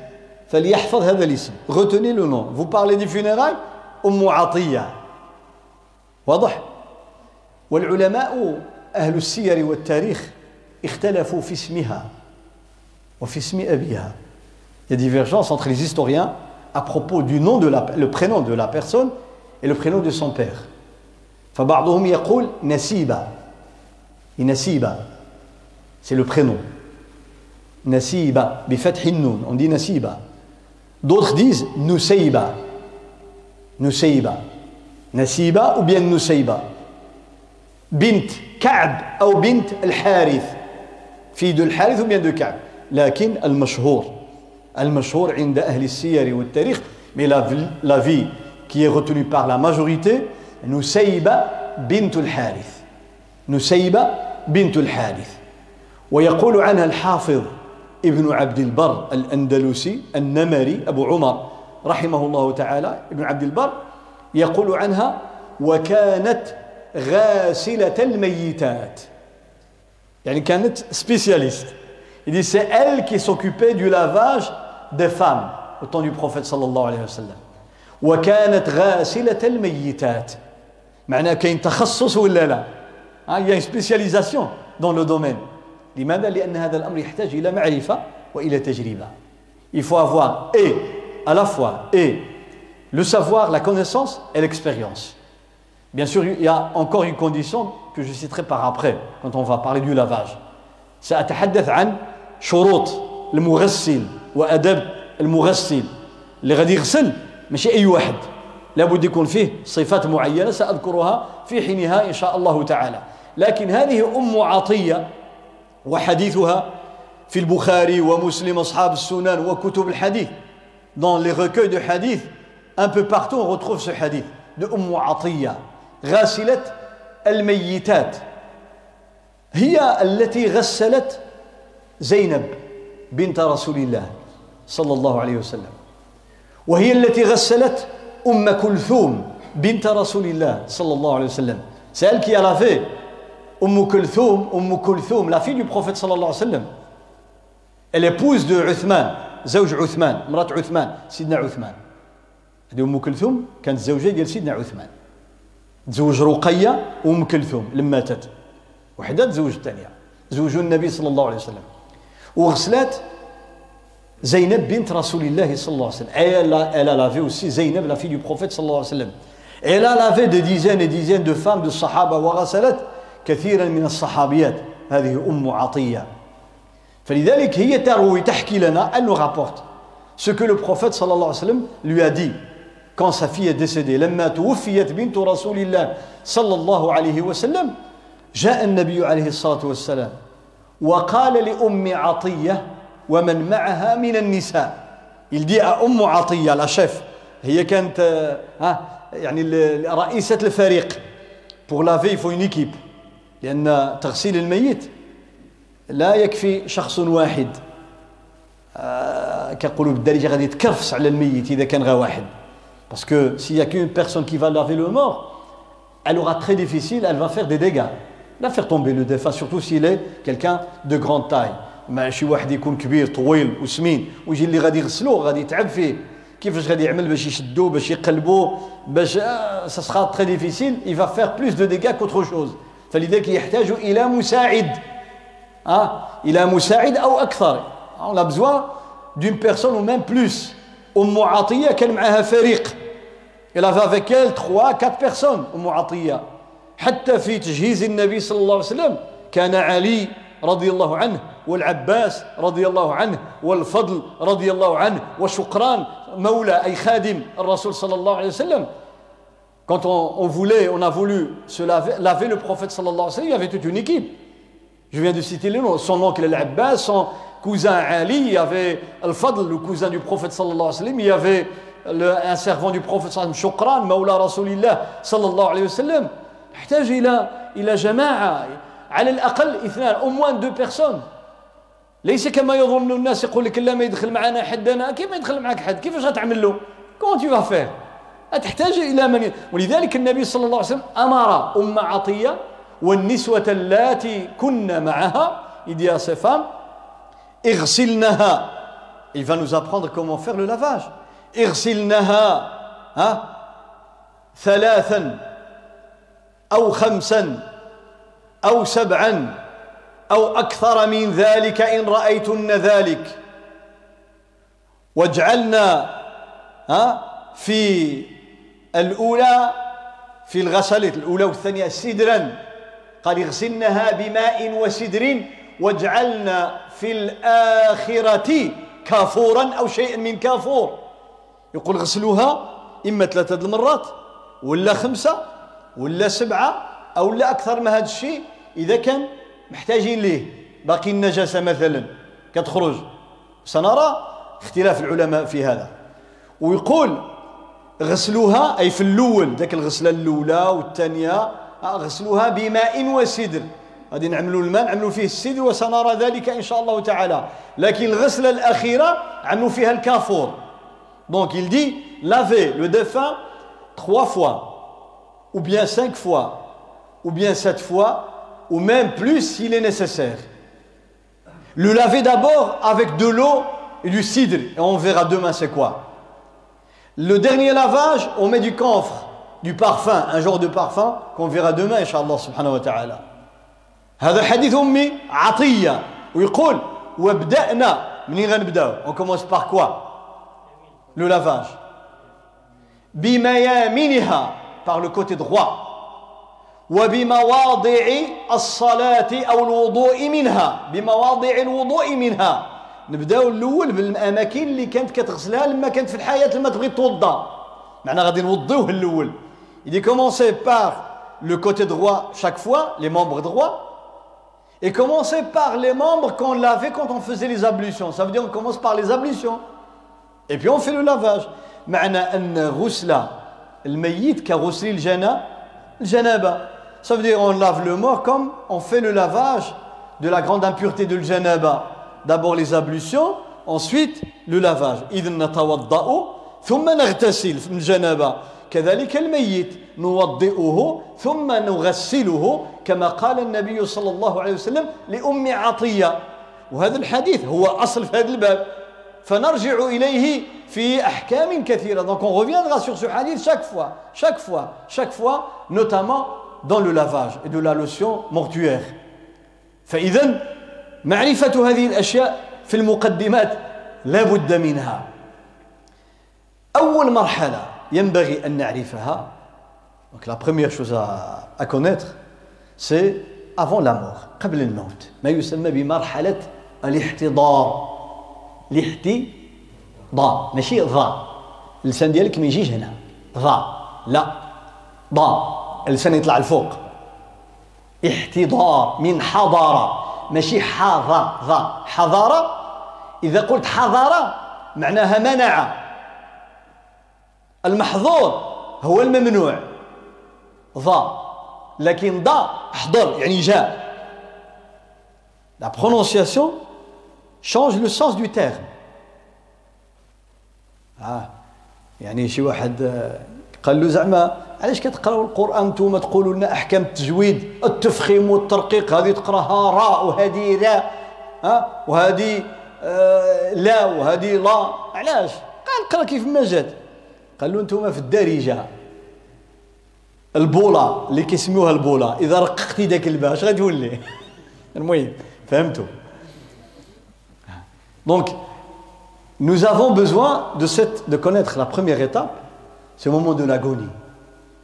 فليحفظ هذا الاسم. Retenez le nom. Vous parlez des funérailles? أم عطية. واضح؟ والعلماء أهل السير والتاريخ اختلفوا في اسمها وفي اسم أبيها. Il y a divergence entre les historiens à propos du nom de la, le prénom de la personne et le prénom de son père. فبعضهم يقول نسيبة نسيبة c'est le prénom نسيبة بفتح النون on dit نسيبة d'autres disent نسيبة نسيبة نسيبة ou bien نسيبة بنت كعب أو بنت الحارث في de الحارث ou bien de كعب لكن المشهور المشهور عند أهل السير والتاريخ mais la, la vie qui est retenue par la majorité نسيبة بنت الحارث. نسيبة بنت الحارث. ويقول عنها الحافظ ابن عبد البر الأندلسي النمري أبو عمر رحمه الله تعالى ابن عبد البر يقول عنها وكانت غاسلة الميتات. يعني كانت سبيسياليست Il dit c'est elle qui s'occupait du lavage des femmes au temps du prophète sallallahu alayhi wa sallam. وكانت غاسلة الميتات معناه كاين تخصص ولا لا il y a une spécialisation dans le domaine لماذا لأن هذا الأمر يحتاج إلى معرفة وإلى تجربة il faut avoir et à la fois et le savoir, la connaissance et l'expérience. Bien sûr, il y a encore une condition que je citerai par après, quand on va parler du lavage. سأتحدث عن شروط المغسل واداب المغسل اللي غادي يغسل ماشي أي واحد. لابد يكون فيه صفات معينة سأذكرها في حينها إن شاء الله تعالى. لكن هذه أم عطية وحديثها في البخاري ومسلم أصحاب السنن وكتب الحديث. Dans les recueils de hadith un peu partout on retrouve ce hadith de عطيه غاسله الميتات هي التي غسلت زينب بنت رسول الله صلى الله عليه وسلم. وهي التي غسلت أم كلثوم بنت رسول الله صلى الله عليه وسلم. celle qui a lavé أم كلثوم أم كلثوم la fille du prophète صلى الله عليه وسلم. Elle épouse de عثمان زوج عثمان مرات عثمان سيدنا عثمان. هذه أم كلثوم كانت زوجة ديال سيدنا عثمان. تزوج رقية وأم كلثوم لما ماتت. وحدة تزوج الثانية. زوجوا النبي صلى الله عليه وسلم. وغسلات Zaynab bint Rasulillah sallallahu alayhi wa sallam. Elle a, lavé aussi Zaynab, la fille du prophète sallallahu alayhi wa sallam. Elle a lavé des dizaines et dizaines de femmes de Sahaba وغسلت كثيرا من الصحابيات هذه أم عطية فلذلك هي تروي تحكي لنا elle nous rapporte ce que le prophète صلى الله عليه وسلم lui a dit quand sa fille est décédée لما توفيت بنت رسول الله صلى الله عليه وسلم جاء النبي عليه الصلاة والسلام وقال لأم عطية ومن معها من النساء il dit à أم عطية la chef هي كانت ها يعني رئيسة الفريق pour laver il faut une équipe لأن تغسيل الميت لا يكفي شخص واحد كنقولوا بالدارجه غادي تكرفس على الميت اذا كان غير واحد باسكو s'il y a qu'une personne qui va laver le mort elle aura très difficile elle va faire des dégâts لا faire tomber le défunt surtout s'il est quelqu'un de grande taille ماشي واحد يكون كبير طويل وسمين ويجي اللي غادي يغسلوه غادي يتعب فيه. كيفاش غادي يعمل باش يشدوه باش يقلبوه باش ça sera très difficile. Il va faire plus de qu'autre chose. فلذلك يحتاج إلى مساعد ها إلى مساعد أو أكثر. On a besoin d'une personne ou plus. أم عطية كان معها فريق. Elle avait avec elle 3 4 personnes أم عطية. حتى في تجهيز النبي صلى الله عليه وسلم كان علي رضي الله عنه. والعباس رضي الله عنه والفضل رضي الله عنه وشقران مولى أي خادم الرسول صلى الله عليه وسلم Quand on, on, voulait, on a voulu se laver, laver le prophète sallallahu alayhi wa sallam, il y avait toute une équipe. Je viens de citer le nom. Son oncle Al-Abbas, son cousin Ali, il y avait Al-Fadl, le cousin du prophète sallallahu alayhi wa sallam, il y avait le, un servant du prophète sallallahu alayhi wa sallam, Shukran, Mawla Rasulillah sallallahu alayhi wa sallam. يحتاج إلى إلى جماعة على الأقل اثنان أو موان دو بيرسون ليس كما يظن الناس يقول لك لا ما يدخل معنا حد أنا كيف ما يدخل معك حد؟ كيفاش غتعمل له؟ كون تو فير تحتاج إلى من ولذلك النبي صلى الله عليه وسلم أمر أم عطية والنسوة اللاتي كن معها ses femmes اغسلنها. Il va nous apprendre comment faire le lavage. اغسلنها ها؟ ثلاثا أو خمسا أو سبعا أو أكثر من ذلك إن رأيتن ذلك. واجعلنا في الأولى في الغسلة الأولى والثانية سدرا. قال اغسلنها بماء وسدر واجعلنا في الآخرة كافورا أو شيئا من كافور. يقول غسلوها إما ثلاثة المرات ولا خمسة ولا سبعة أو لا أكثر من هذا الشيء. إذا كان محتاجين ليه؟ باقي النجاسة مثلا كتخرج. سنرى اختلاف العلماء في هذا. ويقول غسلوها أي في الأول ذاك الغسلة الأولى والثانية غسلوها بماء وسدر. غادي نعملوا الماء نعملوا فيه السدر وسنرى ذلك إن شاء الله تعالى. لكن الغسلة الأخيرة عملوا فيها الكافور. Donc il dit laver le défunt trois fois, ou bien cinq fois, ou bien sept fois, ou même plus s'il est nécessaire. Le laver d'abord avec de l'eau et du cidre, et on verra demain c'est quoi. Le dernier lavage, on met du camphre, du parfum, un genre de parfum qu'on verra demain, Inch'Allah subhanahu wa ta'ala. هذا حديث أمي عطية ويقول وابدأنا منين غنبداو on commence par quoi le lavage بميامنها par le côté droit وبمواضع الصلاة أو الوضوء منها بمواضع الوضوء منها نبداو الاول بالاماكن اللي كانت كتغسلها لما كانت في الحياه لما تبغي توضا معنا غادي نوضيوه الاول il est commencé par le côté droit chaque fois les membres droits et commencer par les membres qu'on lavait quand on faisait les ablutions ça veut dire on commence par les ablutions et puis on fait le lavage معنى ان غسل الميت كغسل الجنابه الجنابه Ça veut dire on lave le mort comme on fait le lavage de la grande impureté de l'janaba. D'abord les ablutions, ensuite le lavage. إذ نتوضأ ثم نغتسل من الجنابة كذلك الميت نوضئه ثم نغسله كما قال النبي صلى الله عليه وسلم لأم عطية وهذا الحديث هو أصل في هذا الباب فنرجع إليه في أحكام كثيرة donc on reviendra sur ce hadith chaque fois chaque fois chaque fois notamment dans le lavage et de la lotion mortuaire. فإذا معرفة هذه الأشياء في المقدمات لا بد منها. أول مرحلة ينبغي أن نعرفها donc la première chose à, à connaître c'est avant la mort قبل الموت. ما يسمى بمرحلة الاحتضار. الاحتضار. ماشي ضا اللسان ديالك ما يجيش هنا. ضا لا. ضا اللسان يطلع الفوق احتضار من حضارة. ماشي حضارة. حضارة؟ إذا قلت حضارة معناها منع. المحظور هو الممنوع. ضا. لكن ضا حضر يعني جاء. La prononciation change le sens du terme. Ah, يعني شي واحد قال له زعما علاش كتقراو القرآن نتوما تقولوا لنا أحكام التجويد التفخيم والترقيق هذه تقراها راء وهذه راء ها؟ وهذه آه لا وهذه لا. علاش؟ قال قرا كيف ما جات. قال له أنتم في الدارجة. البوله اللي كيسميوها البوله إذا رققتي داك الباء اش غتولي. المهم فهمتوا دونك nous avons besoin de cette de connaître la première étape le moment de l'agonie.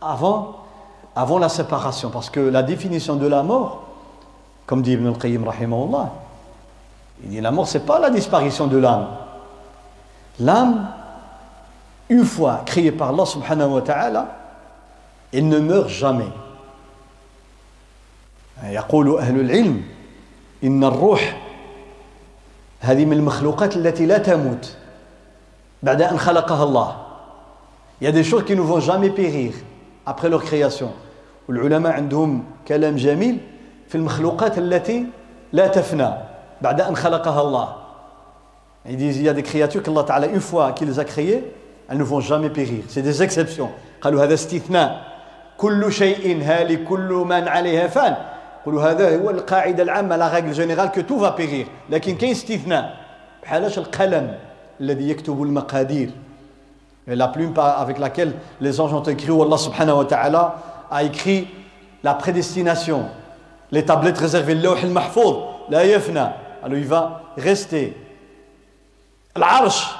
avant avant la séparation parce que la définition de la mort comme dit Ibn al-Qayyim rahimahullah il dit la mort c'est pas la disparition de l'âme l'âme une fois créée par Allah subhanahu wa ta'ala il ne meurt jamais يقول أهل العلم إن الروح هذه من المخلوقات التي لا تموت بعد أن خلقها الله Il y a des choses qui ne vont jamais périr Après leur création. والعلماء عندهم كلام جميل في المخلوقات التي لا تفنى بعد أن خلقها الله. Ils disent il y a des créatures qu'Allah Ta'ala une fois qu'il les a créées, elles ne vont jamais périr. C'est des exceptions. قالوا هذا استثناء كل شيء هالك كل من عليها فان قولوا هذا هو القاعدة العامة لا règle générale que tout va périr لكن كاين استثناء بحالاش القلم الذي يكتب المقادير la plume avec laquelle les anges ont écrit où Allah subhanahu wa ta'ala a écrit la prédestination les tablettes réservées le al-mahfouz la yafna alors il va rester l'arsh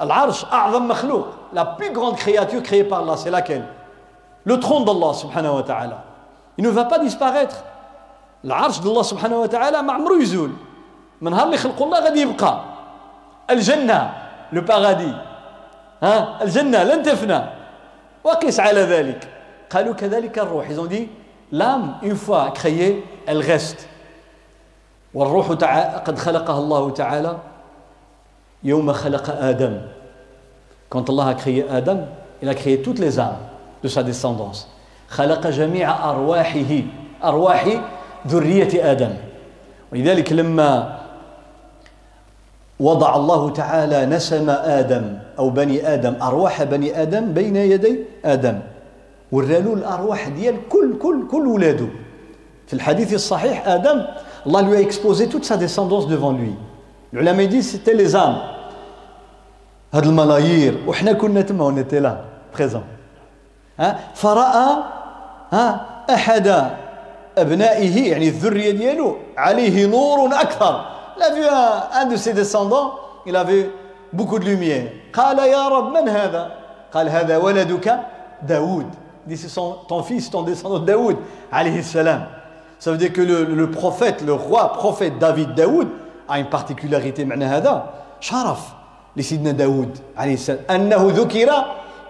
l'arsh a'zam makhlouq la plus grande créature créée par Allah c'est laquelle le trône d'Allah subhanahu wa ta'ala. Il ne va pas disparaître. العرش d'Allah سبحانه وتعالى ما عمرو يزول من نهار اللي خلقوا الله غادي يبقى الجنة لو بارادي ها؟ الجنة لن تفنى. وقس على ذلك. قالوا كذلك الروح. Ils ont dit l'âme une fois créée elle reste. والروح قد خلقها الله تعالى يوم خلق آدم. Quand Allah a créé Adam il a créé toutes les âmes de sa descendance. خلق جميع أرواحه أرواح ذرية آدم. ولذلك لما وضع الله تعالى نسم آدم أو بني آدم أرواح بني آدم بين يدي آدم. ورالو الأرواح ديال كل كل كل ولاده في الحديث الصحيح آدم الله lui a toute sa descendance devant lui. العلماء disent c'était les âmes. هاد الملايير وحنا كنا تما on était là présent فرأى ها؟ أحد أبنائه يعني الذرية ديالو عليه نور أكثر l'a vu un de ses descendants il avait beaucoup de lumière قال يا رب من هذا قال هذا ولدك داود dit c'est ton fils ton descendant Daoud alayhi salam ça veut dire que le, le prophète le roi prophète David Daoud a une particularité معنى هذا شرف لسيدنا داود عليه السلام أنه ذكر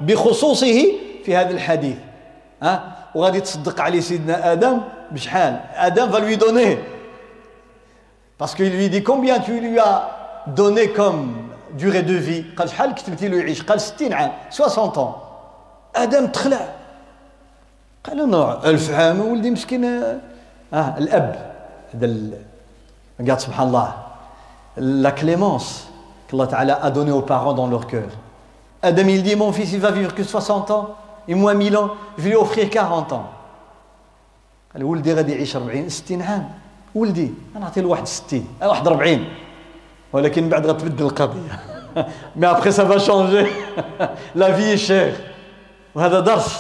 بخصوصه في هذا الحديث ها وغادي تصدق عليه سيدنا آدم بشحال آدم va lui donner parce qu'il lui dit combien tu lui as donné comme durée de vie قال شحال كتبتي له يعيش قال 60 عام 60 ans ادم تخلع قال له 1000 عام ولدي مسكين اه الاب هذا regarde سبحان الله la clémence qu'Allah Ta'ala a donné aux parents dans leur cœur Adam il dit mon fils il va vivre que 60 ans et moi 1000 ans je vais lui offrir 40 ans قال ولدي غادي يعيش 40 60 عام ولدي أنا نعطي له واحد 60 واحد 40 ولكن بعد غتبدل القضية. mais après ça va changer la vie est chère وهذا درس.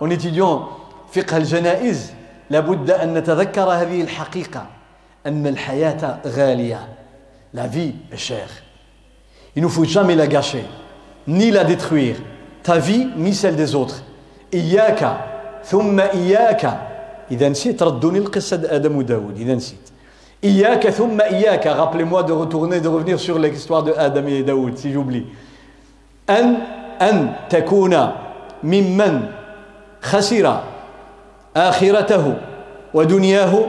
en étudiant فقه الجنائز لابد ان نتذكر هذه الحقيقة أن الحياة غالية. la vie est chère il ne faut jamais la gâcher ni la détruire. Ta vie ni celle des autres. إياك ثم إياك إذا نسيت ردوني القصة آدم وداود إذا نسيت. إياك ثم إياك. rappelez-moi de retourner de revenir sur l'histoire de آدم وداود si j'oublie أن أن تكون ممن خسر آخرته ودنياه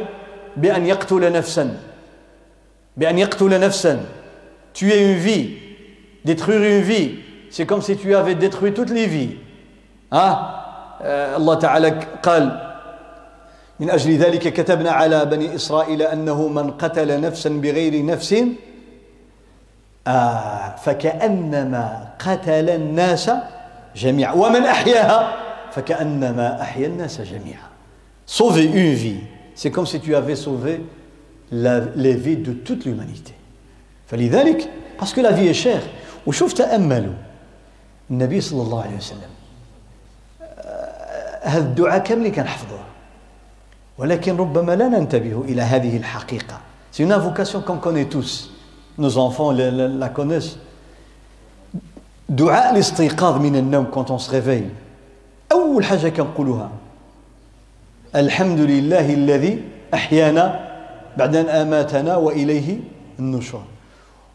بأن يقتل نفسا. بأن يقتل نفسا. Tu es une vie. Détruire une vie. C'est comme si tu avais détruit toutes les vies. Hein? Euh, Allah Ta'ala قال من أجل ذلك كتبنا على بني إسرائيل أنه من قتل نفسا بغير نفس آه فكأنما قتل الناس جميعا. ومن أحياها؟ فكأنما أحيا الناس جميعا. Sauver une vie. C'est comme si tu avais sauvé la, les vies de toute l'humanité. فلذلك parce que la vie est chère. وشوف تأملوا النبي صلى الله عليه وسلم هذا الدعاء كامل كان حفظه؟ ولكن ربما لا ننتبه إلى هذه الحقيقة C'est une invocation qu'on connaît tous. Nos enfants la, la, la connaissent. دعاء الاستيقاظ من النوم quand on se réveille. أول حاجة كنقولها الحمد لله الذي أحيانا بعد أن أماتنا وإليه النشور.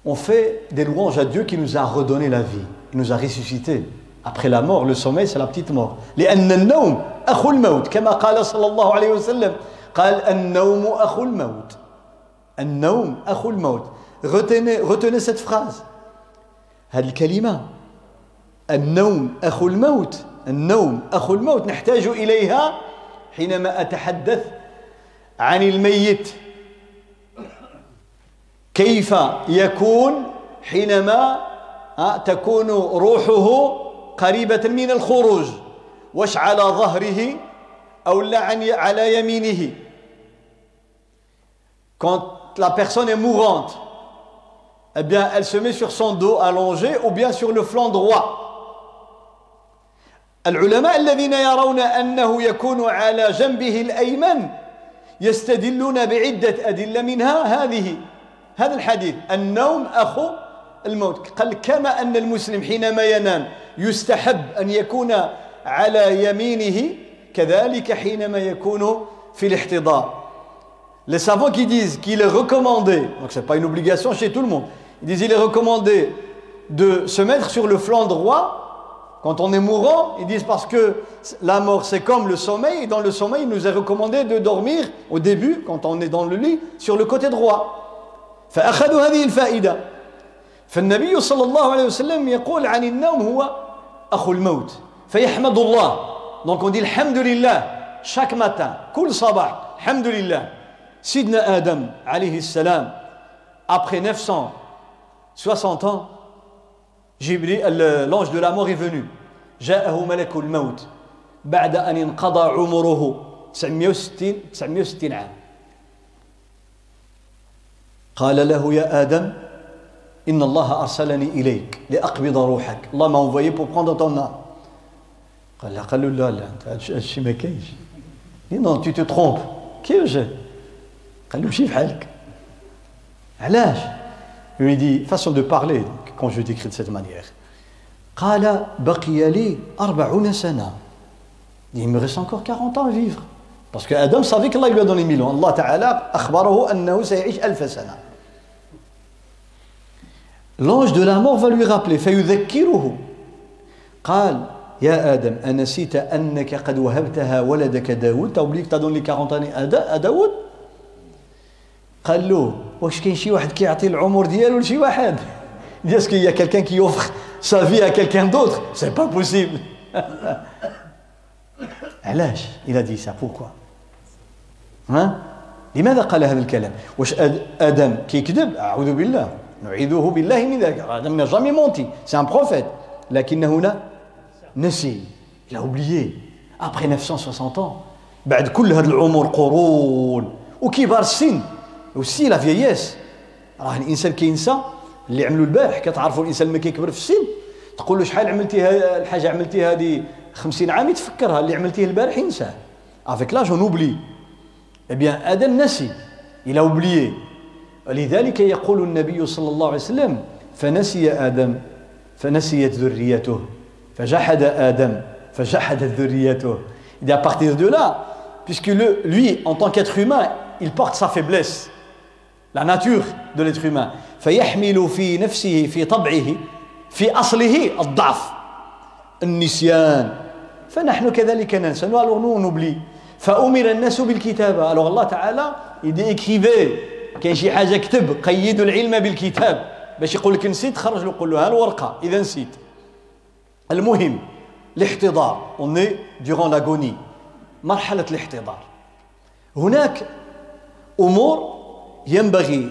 On fait des louanges à Dieu qui nous a redonné la vie, il nous a ressuscité. Après la mort, le sommeil, c'est la petite mort. لأن النوم أخو الموت كما قال صلى الله عليه وسلم. قال النوم أخو الموت. النوم أخو الموت. Retenez, retenez cette phrase. هذه الكلمة. النوم أخو الموت. النوم أخو الموت. نحتاج إليها حينما أتحدث عن الميت. كيف يكون حينما تكون روحه قريبة من الخروج واش على ظهره أو لا على يمينه. Quand la personne est mourante eh bien elle se met sur son dos allongé ou bien sur le flanc droit. العلماء الذين يرون أنه يكون على جنبه الأيمن يستدلون بعدة أدلة منها هذه هذا الحديث. النوم أخو الموت قال كما أن المسلم حينما ينام يستحب أن يكون على يمينه كذلك حينما يكون في الاحتضار Les savants qui disent qu'il est recommandé, donc ce n'est pas une obligation chez tout le monde, ils disent qu'il est recommandé de se mettre sur le flanc droit quand on est mourant. Ils disent parce que la mort c'est comme le sommeil, et dans le sommeil il nous est recommandé de dormir au début, quand on est dans le lit, sur le côté droit. فأخذوا هذه الفائدة فالنبي صلى الله عليه وسلم يقول عن النوم هو أخو الموت فيحمد الله. Donc on dit alhamdulillah. Chaque matin كل صباح alhamdulillah. سيدنا آدم عليه السلام après 960 ans l'ange de la mort est venu. جاءه ملك الموت. بعد أن انقضى عمره 960 960 عام. قال له يا آدم إن الله أرسلني إليك لأقبض روحك. الله m'a envoyé pour prendre ton قال له لا لا لا هادشي ما كاينش. لي non tu te trompes كي جي قال له مشي بحالك علاش؟ يقول لي façon de parler quand je décris cette manière قال بقي لي 40 سنة. Il me reste encore 40 ans à vivre. Parce que Adam savait qu'Allah lui a donné 1000 ans. الله تعالى, أخبره أنه سيعيش ألف سنة. L'ange de la mort va lui rappeler قال يا آدم أنسيت أنك قد وهبتها ولدك t'as oublié que t'as donné 40 années à داود قال له واش كاين شي واحد كيعطي العمر ديالو لشي واحد؟ dis est-ce qu'il y a quelqu'un qui offre sa vie à quelqu'un d'autre c'est pas possible علاش؟ A dit ça. Pourquoi ها لماذا قال هذا الكلام؟ واش آدم كيكذب؟ أعوذ بالله. نعيذه بالله من ذلك. آدم n'a jamais menti c'est un prophète. لكنه لا. نسي. A oublié. Après 960 ans. بعد كل هذا العمر قرون. وكبار السن. و c'est la vieillesse. راه الإنسان كينسى اللي عملوا البارح كتعرفوا الإنسان ما كيكبر في السن. تقول له شحال عملتي الحاجة عملتي هذه 50 عام؟ يتفكرها اللي عملتيه البارح ينساه. Avec l'âge on oublie Eh bien, Adam نسي, il oublié. لذلك يقول النبي صلى الله عليه وسلم فنسي آدم فنسيت ذريته فجحد آدم فجحدت ذريته. Et à partir de là, puisque le, lui, en tant qu'être humain, il porte sa faiblesse, la nature de l'être humain. فيحمل في نفسه في طبعه في أصله الضعف النسيان. فنحن كذلك ننسى. Alors nous on oublie. فأمر الناس بالكتابة alors الله تعالى il dit écrivez كاين شي حاجة كتب قيدوا العلم بالكتاب. باش يقول لك نسيت خرج له قول له ها الورقة إذا نسيت. المهم الاحتضار. Est durant l'agonie. مرحلة الاحتضار. هناك أمور ينبغي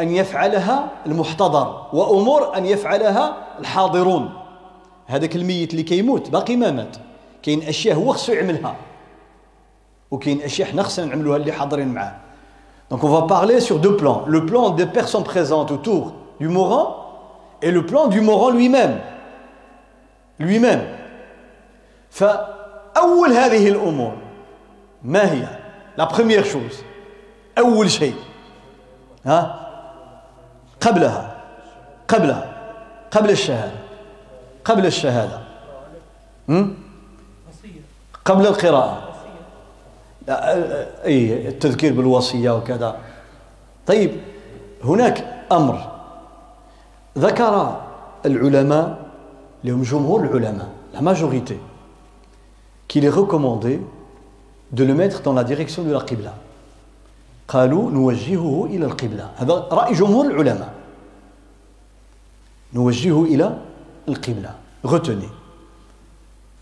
أن يفعلها المحتضر وأمور أن يفعلها الحاضرون. هذاك الميت اللي كيموت باقي ما مات. كاين أشياء هو خصو يعملها. وكاين أشياء حنا خصنا نعملوها اللي حاضرين معاه. Donc on va parler sur deux plans. Le plan des personnes présentes autour du mourant et le plan du mourant lui-même. Lui-même. فأول هذه الأمور ما هي؟ La première chose. أول شيء. ها؟ قبلها قبلها قبل الشهادة قبل الشهادة قبل القراءة أي التذكير بالوصية وكذا. طيب هناك أمر. ذكر العلماء لهم جمهور العلماء la majorité qu'il est recommandé de le mettre dans la direction de la Qibla. قالوا نوجهه إلى القبلة. هذا رأي جمهور العلماء. نوجهه إلى القبلة. Retenez.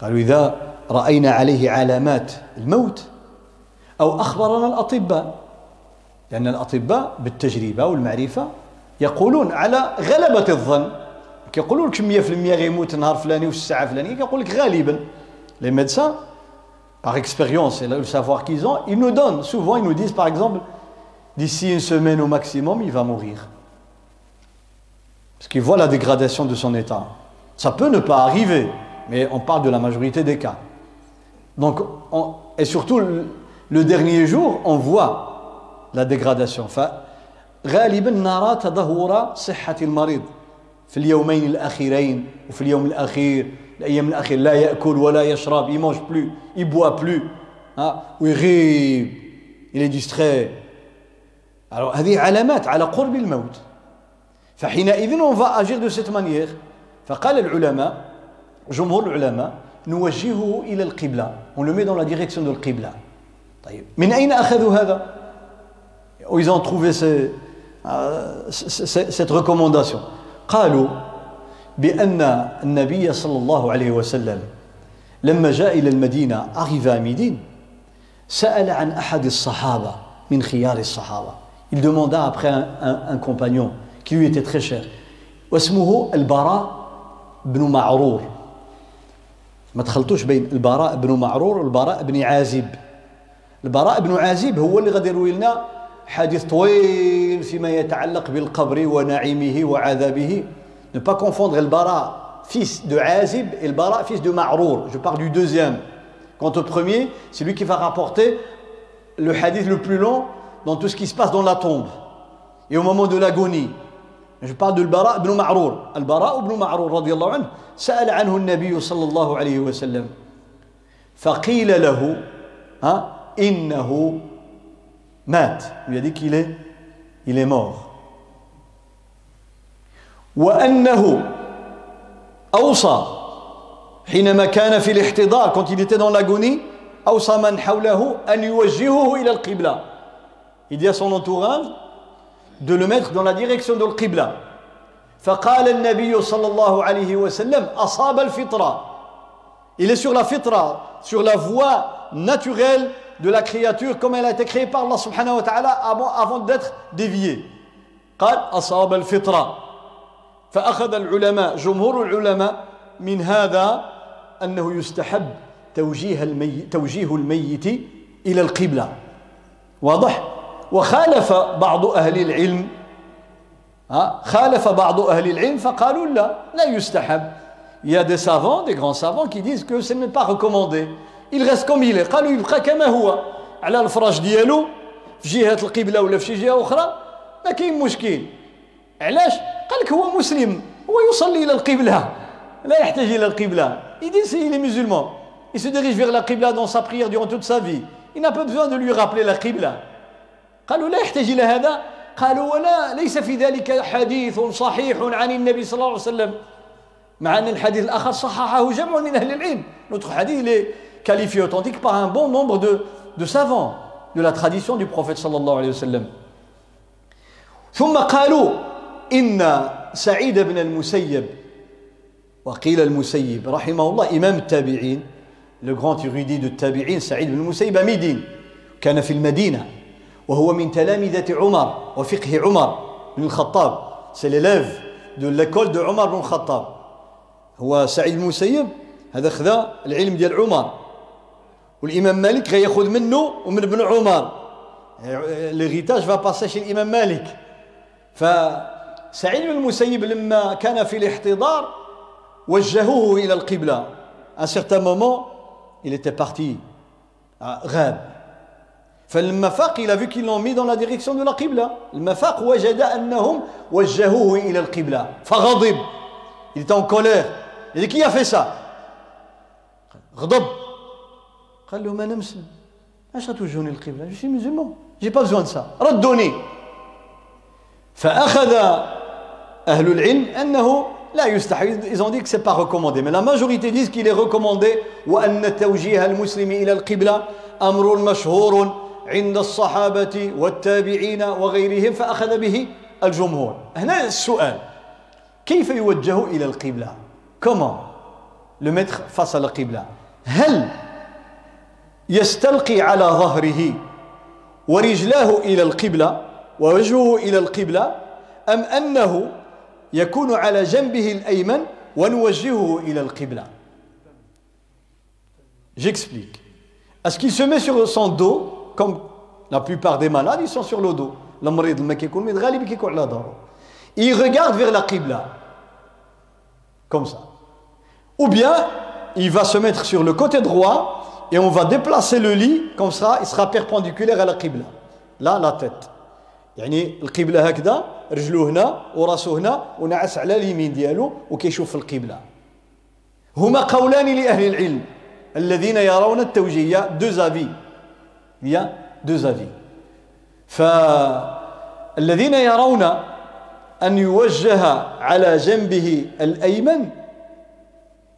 قالوا إذا رأينا عليه علامات الموت أو أخبرنا الأطباء لأن الأطباء بالتجربة والمعرفة يقولون على غلبة الظن كيقولوا لك 100% غيموت نهار فلاني وفي الساعة فلانية كيقول لك غالبا لي ميدسان par expérience et le savoir qu'ils ont, ils nous donnent, souvent ils nous disent par exemple, d'ici une semaine au maximum, il va mourir. Parce qu'ils voient la dégradation de son état. Ça peut ne pas arriver, mais on parle de la majorité des cas. Donc, on, et surtout le, dernier jour, on voit la dégradation. غالبا نرى تدهور صحة المريض في اليومين الأخيرين وفي اليوم الأخير الأيام الأخيرة لا يأكل ولا يشرب il mange plus il boit plus. ويغيب il est distrait. Alors هذه علامات على قرب الموت فحينئذ on va agir de cette manière. فقال العلماء جمهور العلماء نوجهه إلى القبلة on le met dans la direction de القبلة طيب. من أين أخذوا هذا؟ Ils ont trouvé ce, euh, cette recommandation. قالوا بأن النبي صلى الله عليه وسلم لما جاء إلى المدينة arrivé Médine سأل عن أحد الصحابة من خيار الصحابة. Il demanda après un, un, un compagnon qui lui était très cher. واسمه البراء بن معرور. ما تخلطوش بين البراء بن معرور والبراء بن عازب. البراء بن عازب هو اللي غادي يروي لنا حديث طويل فيما يتعلق بالقبر ونعيمه وعذابه Ne pas confondre Bara, fils de Azib, et le Bara, fils de Ma'rour. Je parle du deuxième. Quant au premier, c'est lui qui va rapporter le hadith le plus long dans tout ce qui se passe dans la tombe et au moment de l'agonie. Je parle de Bara ibn Ma'rour. Al-Bara ibn Ma'rour, radiallahu anhu, سأل عنه النبي صلى الله عليه وسلم فقيل له ها إنه مات. Il lui a dit qu'il est, il est mort. وأنه أوصى حينما كان في الاحتضار quand il était dans l'agonie أوصى من حوله أن يوجهه إلى القبلة il dit à son entourage de le mettre dans la direction de القبلة فقال النبي صلى الله عليه وسلم أصاب الفطرة il est sur la fitra sur la voie naturelle de la créature comme elle a été créée par Allah subhanahu wa ta'ala avant, avant d'être déviée قال أصاب الفطرة فأخذ العلماء جمهور العلماء من هذا أنه يستحب توجيه الميت, توجيه الميت إلى القبلة واضح وخالف بعض أهل العلم خالف بعض أهل العلم فقالوا لا لا يستحب Il y a des savants, des grands savants qui disent que ce n'est pas recommandé. Comme il est. قالوا يبقى كما هو على الفراش ديالو في جهة القبلة ولا في شي جهة أخرى ما كاين مشكل. علاش؟ قال لك هو مسلم هو يصلي إلى القبلة لا يحتاج القبلة il dit il est musulman. Il se dirige vers la qibla dans sa prière durant toute sa vie. Il n'a pas besoin de lui rappeler la qibla. قالوا لا يحتاج إلى هذا قالوا ولا ليس في ذلك حديث صحيح عن النبي صلى الله عليه وسلم مع أن الحديث الآخر صححه جمع من أهل العلم notre est qualifié authentique par un bon nombre de, de savants de la tradition du prophète صلى الله عليه وسلم ثم قالوا إن سعيد بن المسيب وقيل المسيب رحمه الله إمام التابعين le grand érudit de Tabi'in, Saïd ibn Musayyib à Médine. كان في المدينة وهو من تلامذة عمر وفقه عمر بن الخطاب سي ليليف دو ليكول دو عمر بن الخطاب هو سعيد المسيب هذا خذا العلم ديال عمر والإمام مالك غياخذ منه ومن ابن عمر. l'héritage va passer chez الامام مالك فسعيد بن المسيب لما كان في الاحتضار وجهوه إلى القبلة. un certain moment il était parti غاب فلما فاق il a vu qu'ils l'ont mis dans la direction de la فاق وجد أنهم وجهوه إلى القبلة فغضب il était en colère. Il dit qui a fait ça? غضب قال لهم أنا مسلم علاش غتوجهوني je suis musulman j'ai pas besoin de ça ردوني. فأخذ أهل العلم أنه لا يستحب ils ont dit que c'est pas recommandé. Mais la majorité disent qu'il est recommandé. وأن توجيه المسلم إلى القبلة أمر مشهور عند الصحابة والتابعين وغيرهم. فأخذ به الجمهور. هنا السؤال. كيف يوجه إلى القبلة؟ Comment le mettre face à هل يستلقي على ظهره ورجلاه إلى القبلة ووجهه إلى القبلة أم أنه يكون على جنبه الأيمن ونوجهه إلى القبلة J'explique. Est-ce qu'il se met sur son dos comme la plupart des malades, ils sont sur le dos. Il regarde vers la Qibla. Comme ça. Ou bien, il va se mettre sur le côté droit et on va déplacer le lit, comme ça, il sera perpendiculaire à la Qibla. Là, la tête. يعني القبلة هكذا رجلو هنا وراسو هنا ونعس على اليمين ديالو وكيشوف القبلة هما قولان لأهل العلم الذين يرون التوجيه deux avis a deux avis فالذين يرون أن يوجه على جنبه الأيمن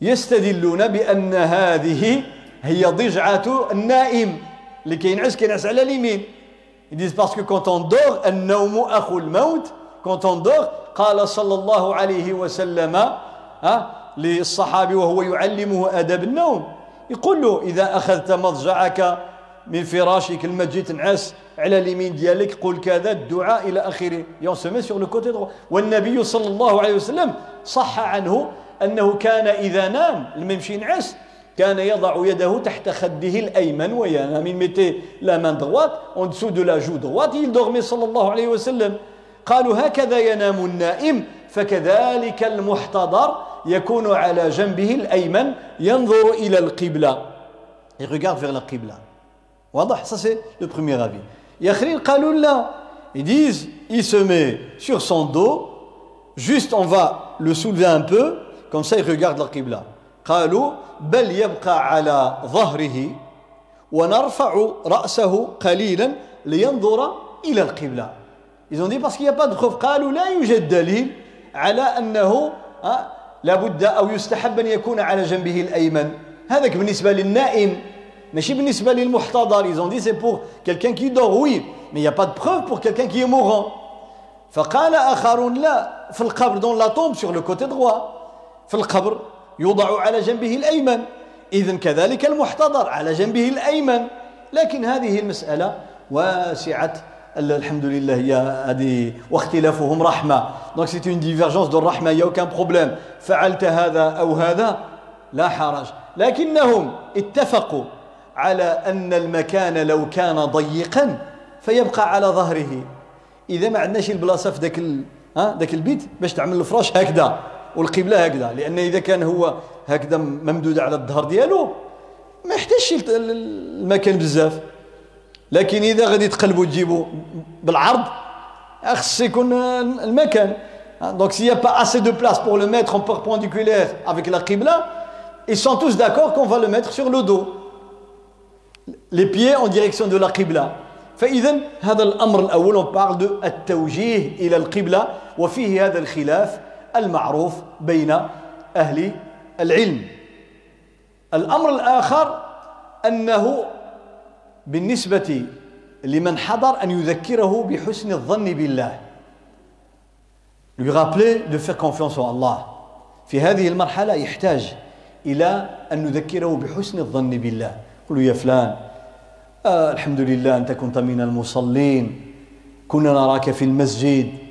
يستدلون بأن هذه هي ضجعة النائم. اللي كينعس كينعس على اليمين. Ils disent parce on dort, النوم أخو الموت. Quand on dort قال صلى الله عليه وسلم ها للصحابي وهو يعلمه أدب النوم. يقول له إذا أخذت مضجعك من فراشك لما تجي تنعس على اليمين ديالك قول كذا الدعاء إلى آخره. يون سو sur le côté droit والنبي صلى الله عليه وسلم صح عنه أنه كان إذا نام. لما يمشي ينعس كان يضع يده تحت خده الايمن وينام il mettait la main droite en dessous de la joue droite il dormait صلى الله عليه وسلم قالوا هكذا ينام النائم فكذلك المحتضر يكون على جنبه الايمن ينظر إلى القبله il regarde vers la qibla واضح ça c'est le premier avis يخرين قالوا لا ils disent il se met sur son dos juste on va le soulever un peu comme ça il regarde la qibla قالوا بل يبقى على ظهره ونرفع رأسه قليلا لينظر إلى القبلة. Ils ont dit parce qu'il n'y a pas de preuve قالوا لا يوجد دليل على أنه لابد أو يستحب أن يكون على جنبه الأيمن. هذاك بالنسبة للنائم ماشي بالنسبة للمحتضر. Ils ont dit c'est pour quelqu'un qui dort oui. Mais il n'y a pas de preuve pour quelqu'un qui est mourant. فقال آخرون لا في القبر. Dans la tombe sur le côté droit. في القبر. يوضع على جنبه الأيمن. إذن كذلك المحتضر على جنبه الأيمن. لكن هذه المسألة واسعة. الحمد لله يا هذه واختلافهم رحمة. Donc c'est une divergence de رحمة il n'y a aucun problème. فعلت هذا أو هذا لا حرج. لكنهم اتفقوا على أن المكان لو كان ضيقا فيبقى على ظهره. إذا ما عندناش البلاصة في ذاك ها ذاك البيت باش تعمل الفراش هكذا. والقبلة هكذا. لأن إذا كان هو هكذا ممدود على الظهر ديالو ما يحتاجش المكان بزاف. لكن إذا غادي تقلبوا تجيبوا بالعرض خص يكون المكان. Donc s'il n'y a pas assez de place pour le mettre en perpendiculaire avec la qibla, ils sont tous d'accord qu'on va le mettre sur le dos. les pieds en direction de la فإذا هذا الأمر الأول on parle de التوجيه إلى القبلة وفيه هذا الخلاف. المعروف بين أهل العلم. الأمر الآخر أنه بالنسبة لمن حضر أن يذكره بحسن الظن بالله. Lui rappeler de faire confiance en Allah. في هذه المرحلة يحتاج إلى أن نذكره بحسن الظن بالله. قل يا فلان آه الحمد لله أنت كنت من المصلين. كنا نراك في المسجد.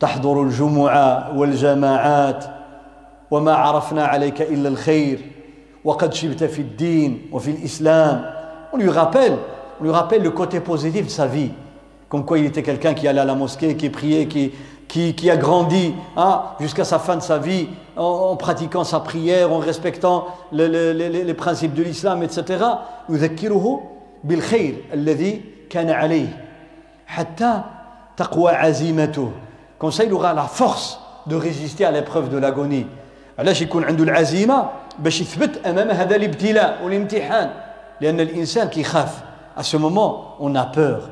تحضر الجمعة والجماعات وما عرفنا عليك إلا الخير وقد شبت في الدين وفي الإسلام on lui rappelle on lui rappelle le côté positif de sa vie comme quoi il était quelqu'un qui allait à la mosquée qui priait qui qui, qui a grandi hein, jusqu'à sa fin de sa vie en, en, pratiquant sa prière, en respectant le, le, le, les principes de l'islam, etc. يذكره بالخير الذي كان عليه حتى تقوى عزيمته Comme ça, il aura la force de résister à l'épreuve de l'agonie. علاش يكون عنده العزيمة باش يثبت أمام هذا الابتلاء والامتحان لأن الإنسان كيخاف à ce moment on peur.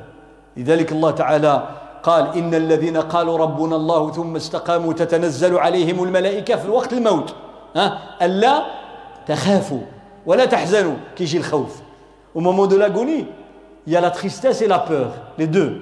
لذلك الله تعالى قال إن الذين قالوا ربنا الله ثم استقاموا تتنزل عليهم الملائكة في الوقت الموت ها ألا تخافوا ولا تحزنوا كيجي الخوف au moment de l'agonie il y a la tristesse et la peur les deux.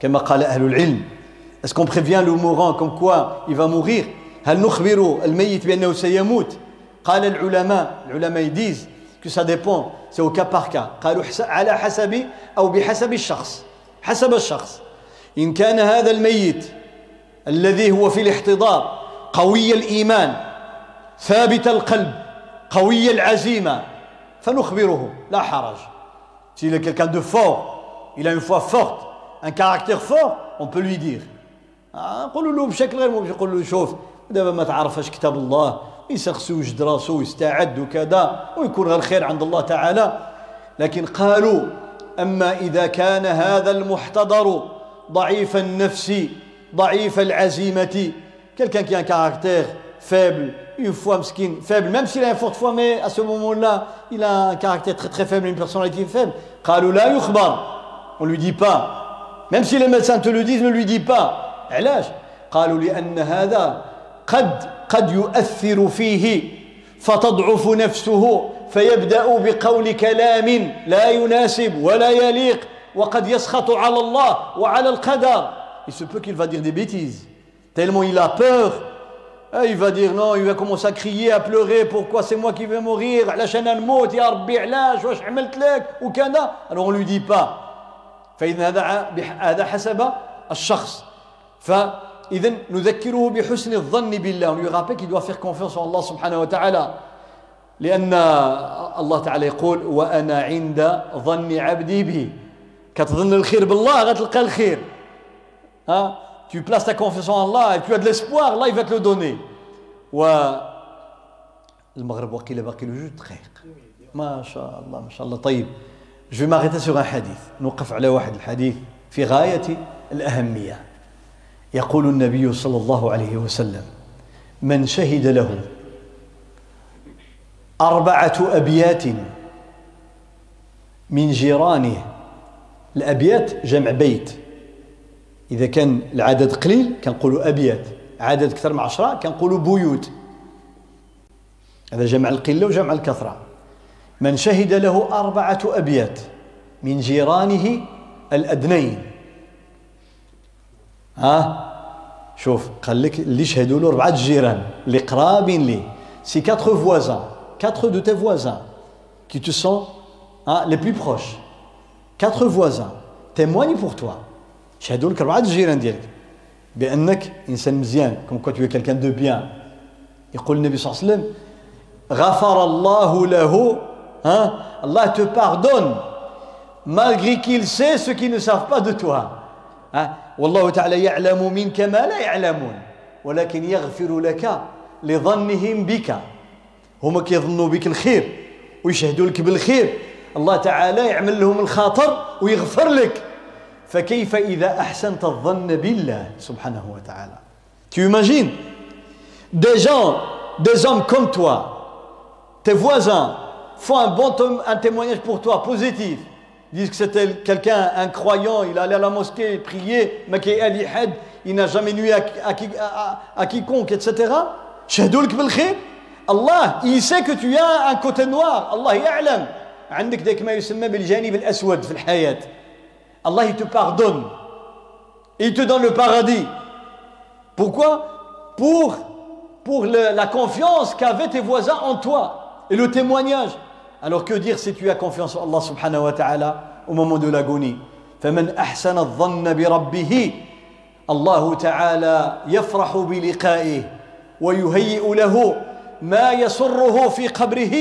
كما قال أهل العلم. Est-ce qu'on prévient le mourant comme quoi il va mourir? هل نخبر الميت بأنه سيموت؟ قال العلماء العلماء disent que ça dépend. C'est au cas par cas. قالوا على حسب أو بحسب الشخص. حسب الشخص. إن كان هذا الميت الذي هو في الاحتضار قوي الإيمان ثابت القلب قوي العزيمة فنخبره. لا حرج. S'il est quelqu'un de fort il a une foi forte. Un caractère fort on peut lui dire نقول له بشكل غير مباشر نقول له شوف دابا ما تعرفش كتاب الله يسخسو ويجد راسو ويستعد وكذا ويكون غير الخير عند الله تعالى لكن قالوا أما إذا كان هذا المحتضر ضعيف النفس ضعيف العزيمة quelqu'un qui a un caractère faible une foi mesquine faible même s'il a une forte foi mais à ce moment-là il a un caractère très très faible une personnalité faible on lui dit pas même si les médecins te le disent ne lui dis pas علاش قالوا لأن هذا قد قد يؤثر فيه فتضعف نفسه فيبدأ بقول كلام لا يناسب ولا يليق وقد يسخط على الله وعلى القدر il se peut qu'il va dire des bêtises tellement il a peur il va dire non il va commencer à crier à pleurer pourquoi c'est moi qui vais mourir alors on lui dit pas فإذا هذا هذا حسب الشخص. فإذا نذكره بحسن الظن بالله. Faire confiance en Allah subhanahu wa ta'ala لأن الله تعالى يقول وأنا عند ظن عبدي بي كتظن الخير بالله غتلقى الخير. ها tu places ta confiance en Allah et tu as de l'espoir Allah il va te le donner. و المغرب وقيل باقي له جوج دقائق ما شاء الله ما شاء الله. طيب. Je vais m'arrêter sur un hadith. نوقف على واحد الحديث في غاية الأهمية يقول النبي صلى الله عليه وسلم من شهد له أربعة أبيات من جيرانه الأبيات جمع بيت. إذا كان العدد قليل كنقولوا أبيات عدد أكثر من عشرة كنقولوا بيوت. هذا جمع القلة وجمع الكثرة. من شهد له أربعة أبيات من جيرانه الأدنين. ها؟ شوف قال لك اللي شهدوا له أربعة جيران اللي قرابين ليه سي كاتر فوازان quatre de tes voisins. Qui te sont hein, les plus proches, quatre voisins. Témoignent pour toi. شهدوا لك أربعة جيران ديالك. بأنك إنسان مزيان كنت tu es quelqu'un de bien. يقول النبي صلى الله عليه وسلم غفر الله له hein, Allah te pardonne malgré qu'il sait ce qu'ils ne savent pas de toi. Hein, والله تعالى يعلم منك ما لا يعلمون ولكن يغفر لك لظنهم بك هما كيظنوا بك الخير ويشهدوا لك بالخير الله تعالى يعمل لهم الخاطر ويغفر لك فكيف إذا أحسنت الظن بالله سبحانه وتعالى Tu imagines? Des gens, des hommes comme toi, tes voisins font un bon un témoignage pour toi positif. disent que c'était quelqu'un, un croyant, il allait à la mosquée, prier, mais qui il n'a jamais nuit à, à, à, quiconque, etc. Allah, il sait que tu as un côté noir. Allah يعلم. عندك ذاك ما يسمى بالجانب الأسود في الحياة. Allah, il te pardonne. Il te donne le paradis. Pourquoi Pour, pour le, la confiance qu'avaient tes voisins en toi et le témoignage. Alors que dire si tu as confiance en Allah subhanahu wa ta'ala au moment de l'agonie? فمن أحسن الظن بربه الله تعالى يفرح بلقائه ويهيئ له ما يسره في قبره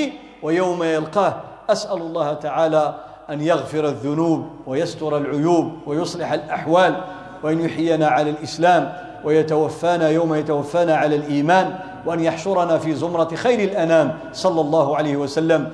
ويوم يلقاه أسأل الله تعالى أن يغفر الذنوب ويستر العيوب ويصلح الأحوال وأن يحيينا على الإسلام ويتوفانا يوم يتوفانا على الإيمان وأن يحشرنا في زمرة خير الأنام صلى الله عليه وسلم